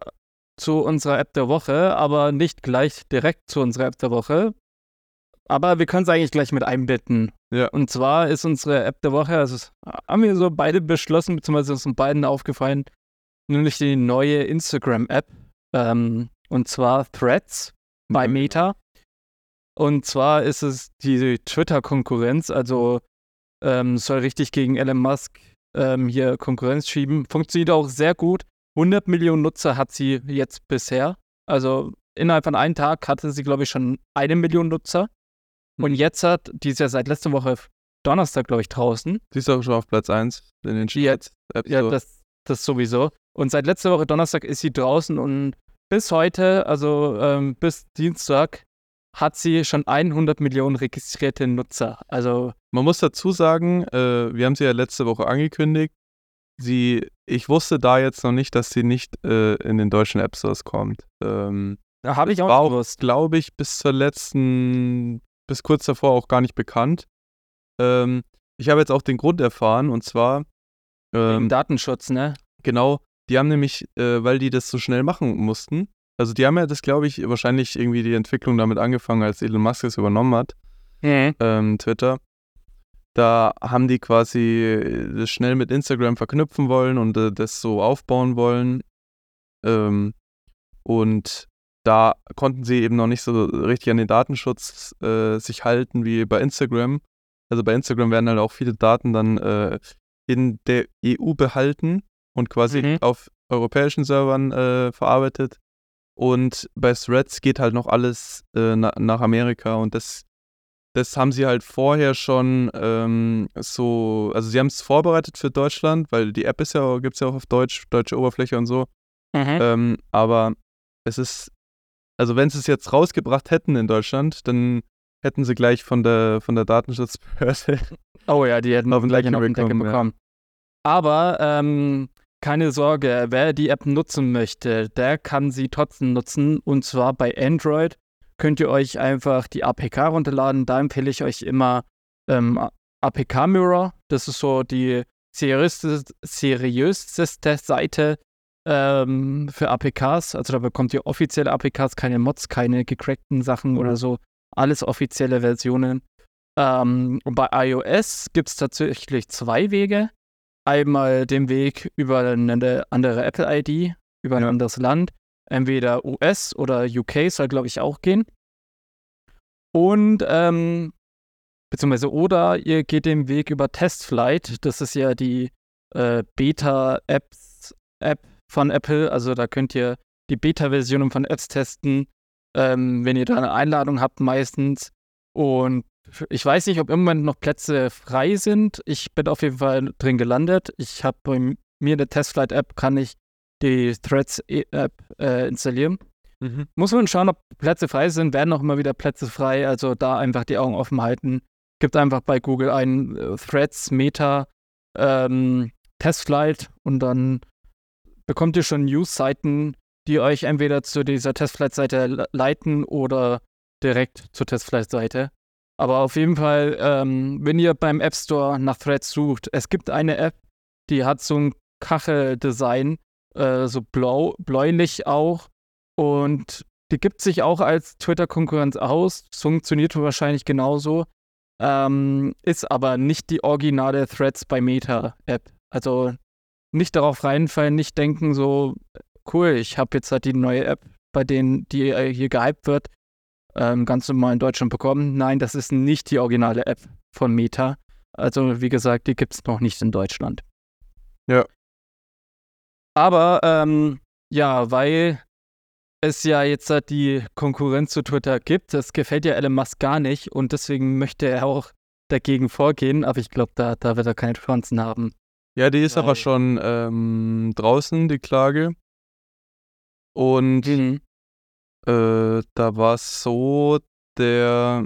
zu unserer App der Woche, aber nicht gleich direkt zu unserer App der Woche. Aber wir können es eigentlich gleich mit einbetten. Ja. Und zwar ist unsere App der Woche, also haben wir so beide beschlossen, beziehungsweise uns beiden aufgefallen, nämlich die neue Instagram-App. Ähm, und zwar Threads bei Mhm. Meta. Und zwar ist es die Twitter-Konkurrenz, also ähm, soll richtig gegen Elon Musk ähm, hier Konkurrenz schieben. Funktioniert auch sehr gut. 100 Millionen Nutzer hat sie jetzt bisher. Also innerhalb von einem Tag hatte sie, glaube ich, schon eine Million Nutzer. Und jetzt hat, die ist ja seit letzter Woche Donnerstag, glaube ich, draußen. Sie ist auch schon auf Platz 1 in den Die Charts. Ja, das, das sowieso. Und seit letzter Woche Donnerstag ist sie draußen und bis heute, also ähm, bis Dienstag, hat sie schon 100 Millionen registrierte Nutzer. Also man muss dazu sagen, äh, wir haben sie ja letzte Woche angekündigt. Sie, ich wusste da jetzt noch nicht, dass sie nicht äh, in den deutschen App Stores kommt. Ähm, da habe ich auch war gewusst. glaube ich, bis zur letzten, bis kurz davor auch gar nicht bekannt. Ähm, ich habe jetzt auch den Grund erfahren und zwar ähm, Datenschutz, ne? Genau. Die haben nämlich, äh, weil die das so schnell machen mussten, also die haben ja das, glaube ich, wahrscheinlich irgendwie die Entwicklung damit angefangen, als Elon Musk es übernommen hat, mhm. ähm, Twitter. Da haben die quasi das schnell mit Instagram verknüpfen wollen und äh, das so aufbauen wollen. Ähm, und da konnten sie eben noch nicht so richtig an den Datenschutz äh, sich halten wie bei Instagram. Also bei Instagram werden halt auch viele Daten dann äh, in der EU behalten und quasi mhm. auf europäischen Servern äh, verarbeitet. Und bei Threads geht halt noch alles äh, na, nach Amerika und das, das haben sie halt vorher schon ähm, so, also sie haben es vorbereitet für Deutschland, weil die App ist ja, gibt es ja auch auf Deutsch, deutsche Oberfläche und so. Mhm. Ähm, aber es ist, also wenn sie es jetzt rausgebracht hätten in Deutschland, dann hätten sie gleich von der, von der Datenschutzbehörde. Oh ja, die hätten gleich einen auf den Deckel bekommen. Ja. Aber ähm, keine Sorge, wer die App nutzen möchte, der kann sie trotzdem nutzen. Und zwar bei Android könnt ihr euch einfach die APK runterladen. Da empfehle ich euch immer ähm, APK Mirror. Das ist so die seriöseste, Seite ähm, für APKs. Also da bekommt ihr offizielle APKs, keine Mods, keine gecrackten Sachen oder so. Alles offizielle Versionen. Ähm, und bei iOS gibt es tatsächlich zwei Wege einmal den Weg über eine andere Apple-ID, über ein ja. anderes Land. Entweder US oder UK soll, glaube ich, auch gehen. Und, ähm, beziehungsweise, oder ihr geht den Weg über Testflight. Das ist ja die äh, Beta-Apps-App von Apple. Also da könnt ihr die Beta-Versionen von Apps testen, ähm, wenn ihr da eine Einladung habt meistens. Und ich weiß nicht, ob im Moment noch Plätze frei sind. Ich bin auf jeden Fall drin gelandet. Ich habe bei mir in der Testflight-App kann ich die Threads-App äh, installieren. Mhm. Muss man schauen, ob Plätze frei sind. Werden auch immer wieder Plätze frei. Also da einfach die Augen offen halten. Gibt einfach bei Google ein äh, Threads Meta ähm, Testflight und dann bekommt ihr schon News-Seiten, die euch entweder zu dieser Testflight-Seite leiten oder direkt zur Testflight-Seite. Aber auf jeden Fall, ähm, wenn ihr beim App Store nach Threads sucht, es gibt eine App, die hat so ein Kacheldesign, äh, so blau, bläulich auch. Und die gibt sich auch als Twitter-Konkurrenz aus. Funktioniert wahrscheinlich genauso. Ähm, ist aber nicht die originale Threads bei Meta-App. Also nicht darauf reinfallen, nicht denken so, cool, ich habe jetzt halt die neue App, bei denen die äh, hier gehypt wird ähm, ganz normal in Deutschland bekommen. Nein, das ist nicht die originale App von Meta. Also wie gesagt, die gibt es noch nicht in Deutschland. Ja. Aber ähm, ja, weil es ja jetzt halt die Konkurrenz zu Twitter gibt, das gefällt ja Elon Musk gar nicht und deswegen möchte er auch dagegen vorgehen, aber ich glaube, da, da wird er keine Chancen haben. Ja, die ist weil... aber schon ähm, draußen, die Klage. Und mhm. Äh, da war es so, der,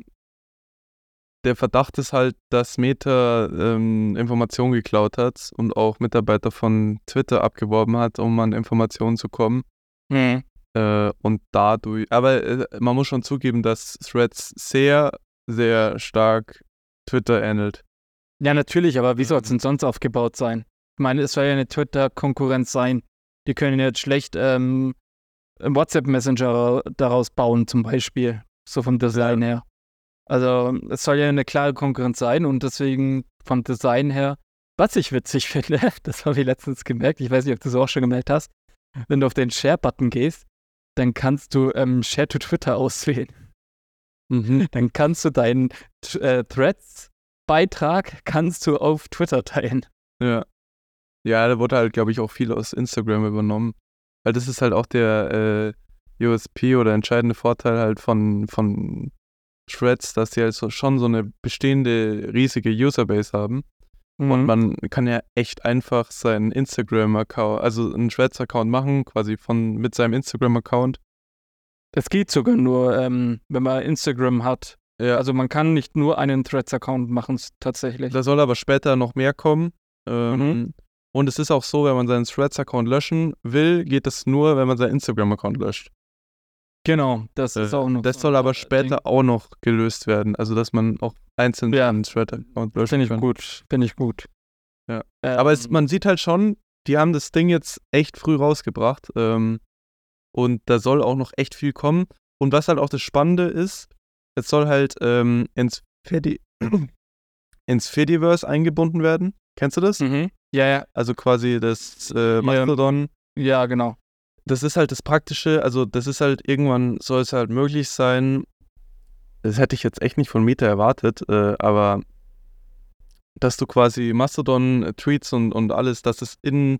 der Verdacht ist halt, dass Meta ähm, Informationen geklaut hat und auch Mitarbeiter von Twitter abgeworben hat, um an Informationen zu kommen. Mhm. Äh, und dadurch, aber äh, man muss schon zugeben, dass Threads sehr, sehr stark Twitter ähnelt. Ja, natürlich, aber wie soll es denn sonst aufgebaut sein? Ich meine, es soll ja eine Twitter-Konkurrenz sein. Die können jetzt schlecht ähm, WhatsApp-Messenger daraus bauen, zum Beispiel. So vom Design ja. her. Also, es soll ja eine klare Konkurrenz sein und deswegen vom Design her, was ich witzig finde, das habe ich letztens gemerkt, ich weiß nicht, ob du es auch schon gemerkt hast, wenn du auf den Share-Button gehst, dann kannst du ähm, Share to Twitter auswählen. Mhm. Dann kannst du deinen äh, Threads-Beitrag kannst du auf Twitter teilen. Ja. Ja, da wurde halt, glaube ich, auch viel aus Instagram übernommen. Weil das ist halt auch der äh, USP oder entscheidende Vorteil halt von, von Threads, dass sie halt so, schon so eine bestehende riesige Userbase haben. Und Mhm. man kann ja echt einfach seinen Instagram-Account, also einen Threads-Account machen, quasi von mit seinem Instagram-Account. Es geht sogar nur, ähm, wenn man Instagram hat. Ja, Also man kann nicht nur einen Threads-Account machen, tatsächlich. da soll aber später noch mehr kommen. Ähm, Mhm. Und es ist auch so, wenn man seinen Threads-Account löschen will, geht das nur, wenn man seinen Instagram-Account löscht. Genau, das ist Äh, auch noch. Das soll aber später Ding. auch noch gelöst werden. Also, dass man auch einzeln Ja. seinen Thread-Account löschen Finde ich kann. gut, finde ich gut. Ja. Ähm, Aber es, man sieht halt schon, die haben das Ding jetzt echt früh rausgebracht. Ähm, und da soll auch noch echt viel kommen. Und was halt auch das Spannende ist, es soll halt ähm, ins, Fedi ins Fediverse eingebunden werden. Kennst du das? Mhm. Ja, ja, Also quasi das äh, Mastodon. ja, genau. Das ist halt das Praktische. Also, das ist halt irgendwann soll es halt möglich sein. Das hätte ich jetzt echt nicht von Meta erwartet, äh, aber dass du quasi Mastodon-Tweets und, und alles, dass es in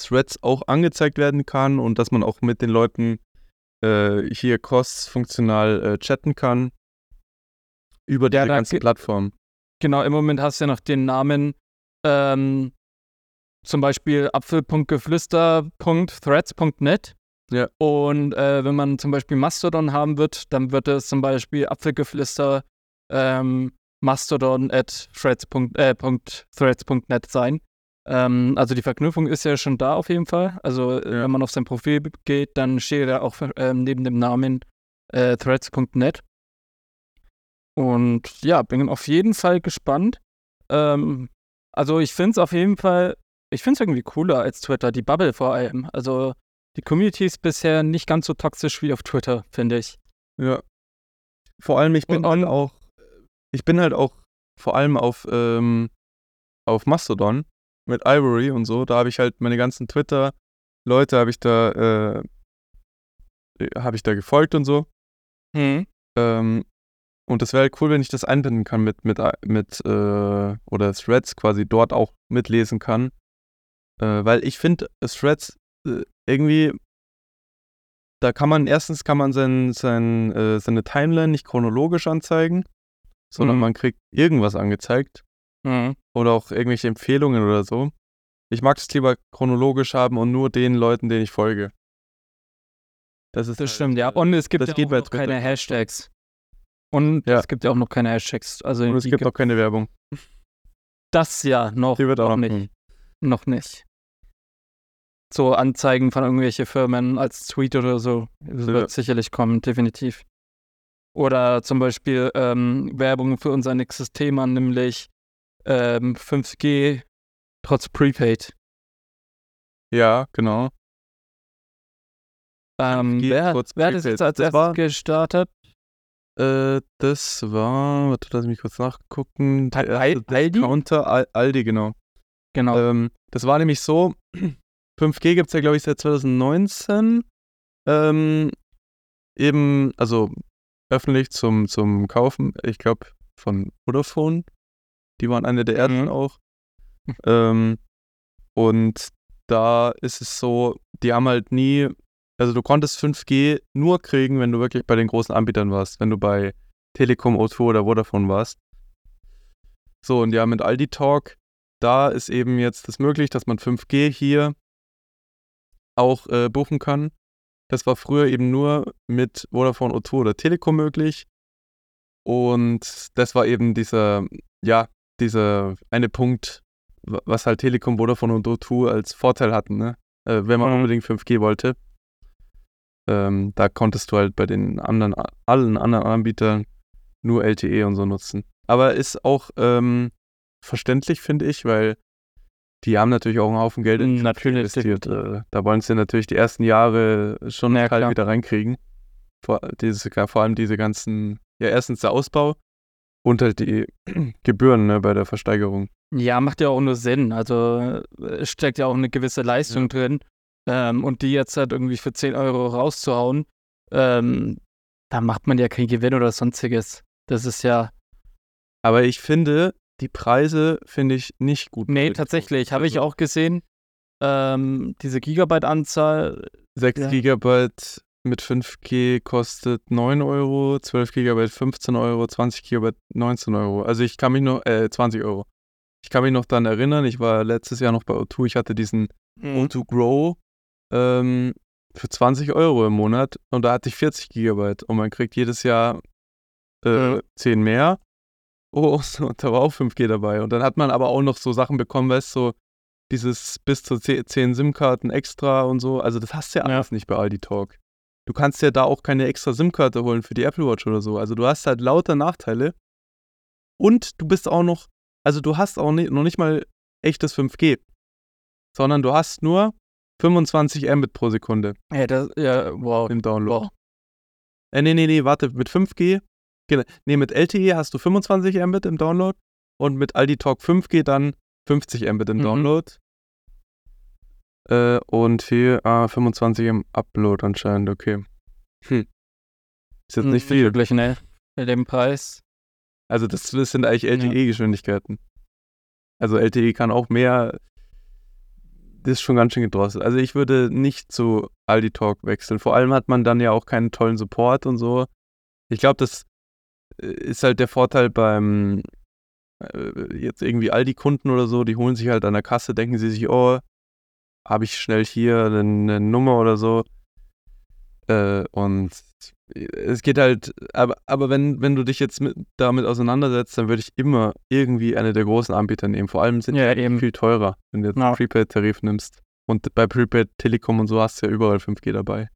Threads auch angezeigt werden kann und dass man auch mit den Leuten äh, hier cross-funktional äh, chatten kann über Ja, ganzen ge- Plattformen. Genau, im Moment hast du ja noch den Namen ähm, zum Beispiel apfel.geflüster.threads.net. Ja. Und äh, wenn man zum Beispiel Mastodon haben wird, dann wird es zum Beispiel apfelgeflüster ähm, mastodon at threads. Äh, Punkt threads.net sein. Ähm, also die Verknüpfung ist ja schon da auf jeden Fall. Also äh, Ja. wenn man auf sein Profil geht, dann steht da auch ähm, neben dem Namen äh, threads.net. Und ja, bin auf jeden Fall gespannt. Ähm, also ich finde es auf jeden Fall, ich finde es irgendwie cooler als Twitter, die Bubble vor allem. Also die Community ist bisher nicht ganz so toxisch wie auf Twitter, finde ich. Ja. Vor allem, ich bin halt auch, ich bin halt auch vor allem auf, ähm, auf Mastodon mit Ivory und so. Da habe ich halt meine ganzen Twitter-Leute habe ich da, äh, habe ich da gefolgt und so. Hm. Ähm, und das wäre halt cool, wenn ich das einbinden kann mit, mit, mit äh, oder Threads quasi dort auch mitlesen kann. Äh, weil ich finde, Threads äh, irgendwie, da kann man, erstens kann man sein, sein, äh, seine Timeline nicht chronologisch anzeigen, sondern Mhm. man kriegt irgendwas angezeigt Hm. oder auch irgendwelche Empfehlungen oder so. Ich mag es lieber chronologisch haben und nur den Leuten, denen ich folge. Das ist Das halt, stimmt, ja. äh, Und es gibt ja auch noch keine. Hashtags. Und Ja. es gibt ja auch noch keine Hashtags. Also Und es gibt auch keine Werbung. das ja noch, Die wird auch noch noch nicht. Noch nicht. So Anzeigen von irgendwelche Firmen als Tweet oder so. Das Ja. wird sicherlich kommen, definitiv. Oder zum Beispiel ähm, Werbung für unser nächstes Thema, nämlich ähm, 5G trotz Prepaid. Ja, genau. Ähm, 5G wer, wer hat das Prepaid. jetzt als erstes war- gestartet? Äh, das war, warte, lass mich kurz nachgucken. Aldi? Discounter, Al Aldi, genau. Genau. Ähm, das war nämlich so, 5G gibt es ja, glaube ich, seit 2019. Ähm, eben, also öffentlich zum, zum Kaufen, ich glaube, von Vodafone. Die waren eine der ersten Mhm. auch. Ähm, und da ist es so, die haben halt nie, also du konntest 5G nur kriegen, wenn du wirklich bei den großen Anbietern warst, wenn du bei Telekom, O2 oder Vodafone warst. So, und ja, mit Aldi Talk, da ist eben jetzt das möglich, dass man 5G hier auch äh, buchen kann. Das war früher eben nur mit Vodafone, O2 oder Telekom möglich. Und das war eben dieser, ja, dieser eine Punkt, wa- was halt Telekom, Vodafone und O2 als Vorteil hatten, ne? Äh, wenn man Mhm. unbedingt 5G wollte. Ähm, da konntest du halt bei den anderen, allen anderen Anbietern nur LTE und so nutzen. Aber ist auch ähm, verständlich, finde ich, weil die haben natürlich auch einen Haufen Geld Natürlich, investiert. Äh, da wollen sie natürlich die ersten Jahre schon Ja, klar. wieder reinkriegen. Vor, diese, vor allem diese ganzen, ja, erstens der Ausbau und halt die Gebühren ne, bei der Versteigerung. Ja, macht ja auch nur Sinn. Also äh, steckt ja auch eine gewisse Leistung drin. Ähm, und die jetzt halt irgendwie für 10 Euro rauszuhauen, ähm, da macht man ja keinen Gewinn oder sonstiges. Das ist ja. Aber ich finde, die Preise finde ich nicht gut. Nee, tatsächlich. Habe ich auch gesehen. Ähm, diese Gigabyte-Anzahl. 6 Ja. Gigabyte mit 5G kostet 9 Euro, 12 Gigabyte 15 Euro, 20 Gigabyte 19 Euro. Also ich kann mich nur, äh, 20 Euro. ich kann mich noch daran erinnern, ich war letztes Jahr noch bei O2, ich hatte diesen Mhm. O2 Grow ähm, für 20 Euro im Monat und da hatte ich 40 Gigabyte und man kriegt jedes Jahr äh, Ja. 10 mehr. Oh, und da war auch 5G dabei. Und dann hat man aber auch noch so Sachen bekommen, weißt du, so dieses bis zu 10 10 SIM-Karten extra und so. Also das hast du ja Ja. alles nicht bei Aldi Talk. Du kannst ja da auch keine extra SIM-Karte holen für die Apple Watch oder so. Also du hast halt lauter Nachteile. Und du bist auch noch, also du hast auch nicht, noch nicht mal echtes 5G, sondern du hast nur 25 Mbit pro Sekunde Ja, das, ja, wow. im Download. wow. Äh, nee, nee, nee, warte, mit 5G, genau, nee, mit LTE hast du 25 Mbit im Download und mit Aldi Talk 5G dann 50 Mbit im Mhm. Download. Äh, und hier ah, 25 im Upload anscheinend, okay. Hm. Ist jetzt nicht viel. Wirklich, ne? Bei dem Preis. Also das, das sind eigentlich LTE-Geschwindigkeiten. Also LTE kann auch mehr. Das ist schon ganz schön gedrosselt. Also ich würde nicht zu Aldi Talk wechseln. Vor allem hat man dann ja auch keinen tollen Support und so. Ich glaube, das ist halt der Vorteil beim äh, jetzt irgendwie Aldi-Kunden oder so, die holen sich halt an der Kasse, denken sie sich, oh, habe ich schnell hier eine, eine Nummer oder so. Äh, und es geht halt, aber, aber wenn, wenn du dich jetzt mit, damit auseinandersetzt, dann würde ich immer irgendwie eine der großen Anbieter nehmen. Vor allem sind Ja, die eben. viel teurer, wenn du jetzt Ja. einen Prepaid-Tarif nimmst. Und bei Prepaid Telekom und so hast du ja überall 5G dabei.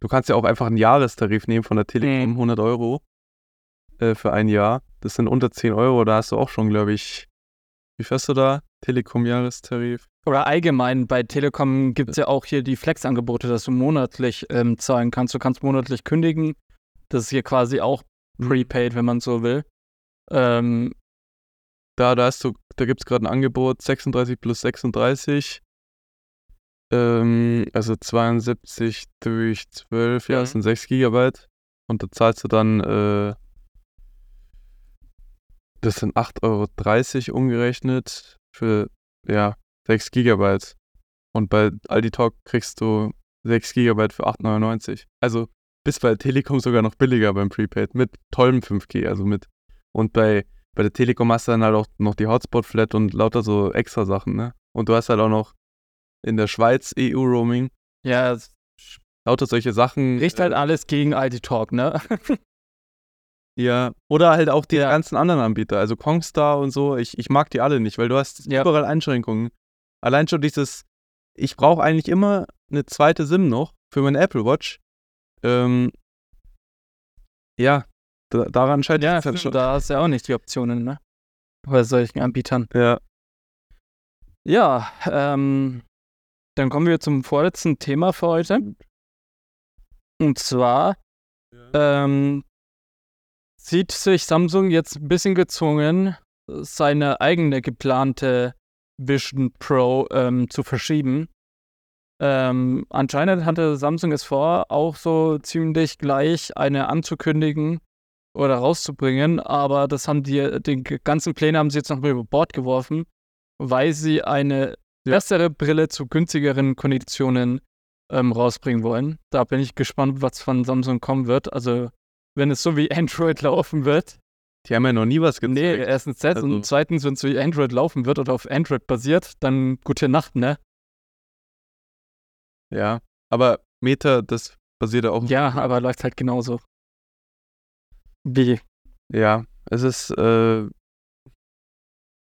Du kannst ja auch einfach einen Jahrestarif nehmen von der Telekom, Mhm. 100 Euro äh, für ein Jahr. Das sind unter 10 Euro, da hast du auch schon, glaube ich, wie fährst du da? Telekom-Jahrestarif. Oder allgemein, bei Telekom gibt es ja auch hier die Flex-Angebote, dass du monatlich ähm, zahlen kannst. Du kannst monatlich kündigen. Das ist hier quasi auch Mhm. prepaid, wenn man so will. Ähm, Da, da hast du, da gibt es gerade ein Angebot, 36 plus 36. Ähm, also 72 durch 12, ja, Mhm. das sind 6 Gigabyte. Und da zahlst du dann, äh, das sind 8,30 Euro umgerechnet für, ja, 6 Gigabyte. Und bei Aldi Talk kriegst du 6 Gigabyte für 8,99. Also bis bei Telekom sogar noch billiger beim Prepaid mit tollem 5G, also mit und bei bei der Telekom hast du dann halt auch noch die Hotspot-Flat und lauter so extra Sachen, ne? Und du hast halt auch noch in der Schweiz EU-Roaming, ja, lauter solche Sachen. riecht halt äh, alles gegen ID Talk, ne? Ja, oder halt auch die Ja. ganzen anderen Anbieter, also Kongstar und so. Ich, ich mag die alle nicht, weil du hast Ja. überall Einschränkungen. Allein schon dieses, ich brauche eigentlich immer eine zweite SIM noch für meine Apple Watch. Ähm, ja, da, daran scheint ja, es halt schon. da hast du ja auch nicht die Optionen, ne? Bei solchen Anbietern. Ja, Ja, ähm, dann kommen wir zum vorletzten Thema für heute. Und zwar ähm, sieht sich Samsung jetzt ein bisschen gezwungen, seine eigene geplante Vision Pro ähm, zu verschieben. Ähm, anscheinend hatte Samsung es vor, auch so ziemlich gleich eine anzukündigen oder rauszubringen, aber das haben die, den ganzen Pläne haben sie jetzt noch mal über Bord geworfen, weil sie eine bessere Brille zu günstigeren Konditionen ähm, rausbringen wollen. Da bin ich gespannt, was von Samsung kommen wird. Also, wenn es so wie Android laufen wird. die haben ja noch nie was Nee, gezeigt. erstens das Also- und zweitens, wenn es wie Android laufen wird oder auf Android basiert, dann gute Nacht, ne? Ja, aber Meta, das basiert ja auch. Ja, aber läuft halt genauso. Wie? Ja, es ist, äh,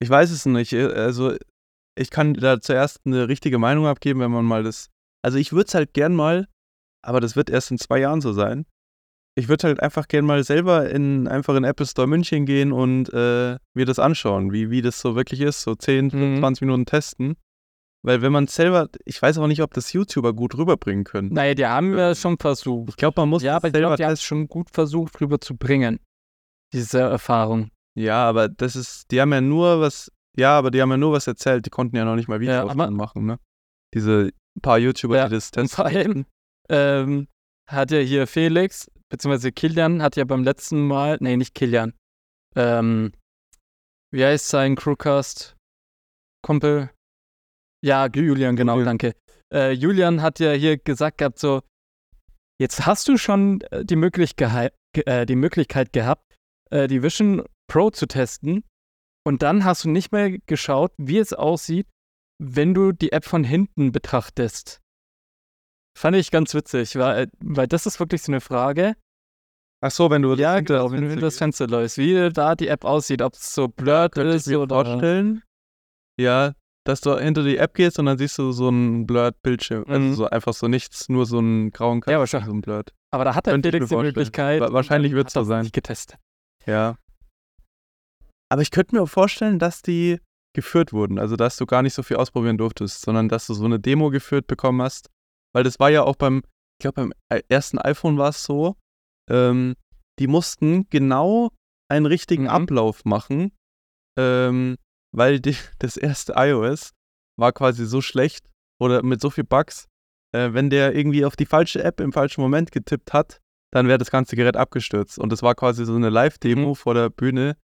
ich weiß es nicht. äh, Also, ich kann da zuerst eine richtige Meinung abgeben, wenn man mal das. Also, ich würde es halt gern mal, aber das wird erst in zwei Jahren so sein. Ich würde halt einfach gern mal selber in einfach in Apple Store München gehen und äh, mir das anschauen, wie, wie das so wirklich ist. So 10, Mhm. 25 Minuten testen. Weil, wenn man selber, ich weiß auch nicht, ob das YouTuber gut rüberbringen können. Naja, die haben wir schon versucht. Ich glaube, man muss Ja, aber ich selber glaube, die haben es schon gut versucht rüberzubringen. Diese Erfahrung. Ja, aber das ist, die haben ja nur was, ja, aber die haben ja nur was erzählt, die konnten ja noch nicht mal Ja, Videos aber- machen, ne? Diese paar YouTuber, Ja, die das testen. vor allem ähm, hat ja hier Felix, beziehungsweise Kilian, hat ja beim letzten Mal, nee, nicht Kilian, ähm, wie heißt sein Crewcast? Kumpel? Ja, Julian, genau, Julian. danke. Äh, Julian hat ja hier gesagt gehabt, so, jetzt hast du schon äh, die, Möglichkeit, äh, die Möglichkeit gehabt, äh, die Vision Pro zu testen. Und dann hast du nicht mehr geschaut, wie es aussieht, wenn du die App von hinten betrachtest. Fand ich ganz witzig, weil, weil das ist wirklich so eine Frage. Ach so, wenn du Ja, hinter genau, das wenn du das. Fenster läufst, wie da die App aussieht, ob es so blurred ist mir oder. vorstellen. Ja, dass du hinter die App gehst und dann siehst du so einen Blurred-Bildschirm. Also Mhm. so einfach so nichts, nur so einen grauen Kasten, Ja, wahrscheinlich. so ein Blurred. Aber da hat Felix die. Möglichkeit. Wa- wahrscheinlich hat so das sein. nicht getestet. Ja. Aber ich könnte mir vorstellen, dass die geführt wurden. Also, dass du gar nicht so viel ausprobieren durftest, sondern dass du so eine Demo geführt bekommen hast. Weil das war ja auch beim, ich glaube, beim i- ersten iPhone war es so, ähm, die mussten genau einen richtigen Mhm. Ablauf machen, ähm, weil die, das erste iOS war quasi so schlecht oder mit so viel Bugs, äh, wenn der irgendwie auf die falsche App im falschen Moment getippt hat, dann wäre das ganze Gerät abgestürzt. Und das war quasi so eine Live-Demo Mhm. vor der Bühne,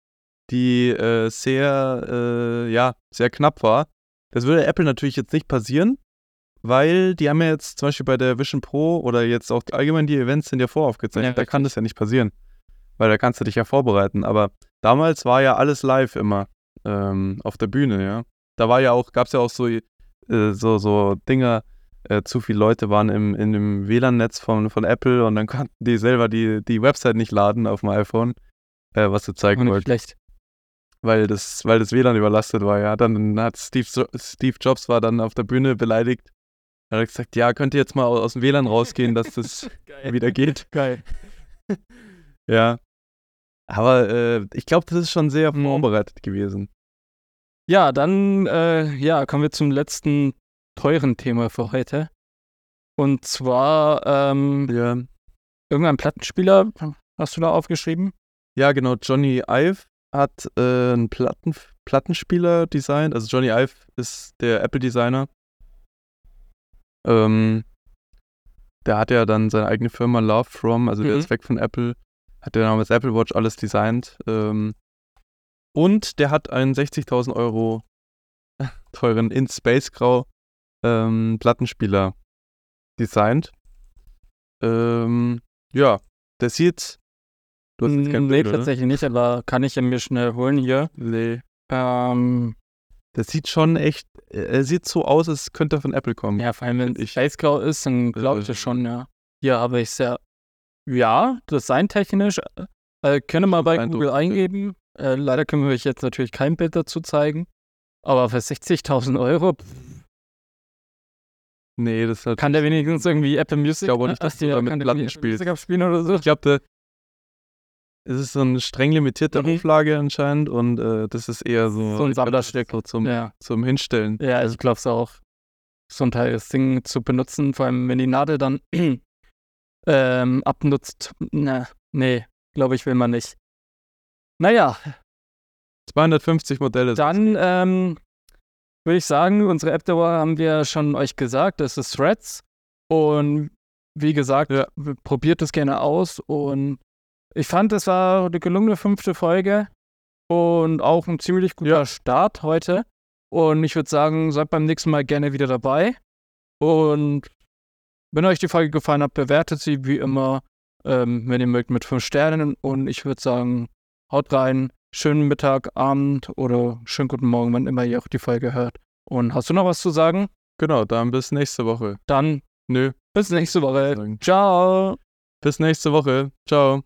die äh, sehr, äh, ja, sehr knapp war. Das würde Apple natürlich jetzt nicht passieren, weil die haben ja jetzt zum Beispiel bei der Vision Pro oder jetzt auch allgemein die Events sind ja voraufgezeichnet. Ja, da kann das ja nicht passieren, weil da kannst du dich ja vorbereiten. Aber damals war ja alles live immer ähm, auf der Bühne, ja. Da war ja auch, gab es ja auch so, äh, so, so Dinger, äh, zu viele Leute waren im, in dem WLAN-Netz von, von Apple und dann konnten die selber die, die Website nicht laden auf dem iPhone, äh, was sie zeigen wollten schlecht. weil das, weil das WLAN überlastet war, ja. Dann hat Steve, Steve Jobs war dann auf der Bühne beleidigt. Er hat gesagt, ja, könnt ihr jetzt mal aus dem WLAN rausgehen, dass das wieder geht. Geil. Ja. Aber äh, ich glaube, das ist schon sehr Mhm. vorbereitet gewesen. Ja, dann äh, ja, kommen wir zum letzten teuren Thema für heute. Und zwar ähm, Ja. irgendein Plattenspieler, hast du da aufgeschrieben? Ja, genau. Johnny Ive hat äh, einen Platten, Plattenspieler designt. Also Johnny Ive ist der Apple-Designer. Ähm, der hat ja dann seine eigene Firma Love From, also der Mhm. ist weg von Apple, hat der damals Apple Watch alles designt. Ähm, und der hat einen 60.000 Euro teuren in Space Grau ähm, Plattenspieler designt. Ähm, ja, der sieht. Du hast jetzt kein nee, Bild, tatsächlich nicht, aber kann ich ja mir schnell holen hier. Nee. Ähm, Das sieht schon echt, er sieht so aus, als könnte er von Apple kommen. ja, vor allem wenn es Grau ist, dann glaube ich das schon, ja. Hier habe ich es ja. Ja, designtechnisch. Äh, ihr mal bei Eindruck, Google ja. eingeben. Äh, leider können wir euch jetzt natürlich kein Bild dazu zeigen. Aber für 60.000 Euro pff, Nee, das hat. kann der wenigstens irgendwie Apple Music. Ich glaube nicht, dass die kann der Platten spielst. Music abspielen oder so. Ich glaube, der. Es ist so eine streng limitierte Mhm. Auflage anscheinend und äh, das ist eher so. So ein Sammlerstück. So zum, Ja. zum Hinstellen. Ja, also ich glaube es auch, so ein Teil das Ding zu benutzen, vor allem wenn die Nadel dann ähm, abnutzt. Na, nee, glaube ich, will man nicht. Naja, 250 Modelle. dann ähm, würde ich sagen, unsere App-Dauer haben wir schon euch gesagt, das ist Threads. Und wie gesagt, Ja. probiert es gerne aus. Und ich fand, es war eine gelungene fünfte Folge und auch ein ziemlich guter Ja. Start heute. Und ich würde sagen, seid beim nächsten Mal gerne wieder dabei. Und wenn euch die Folge gefallen hat, bewertet sie wie immer, ähm, wenn ihr mögt, mit fünf Sternen. Und ich würde sagen, haut rein, schönen Mittag, Abend oder schönen guten Morgen, wann immer ihr auch die Folge hört. Und hast du noch was zu sagen? Genau, dann bis nächste Woche. Dann Nö. bis nächste Woche. Ciao. Bis nächste Woche. Ciao.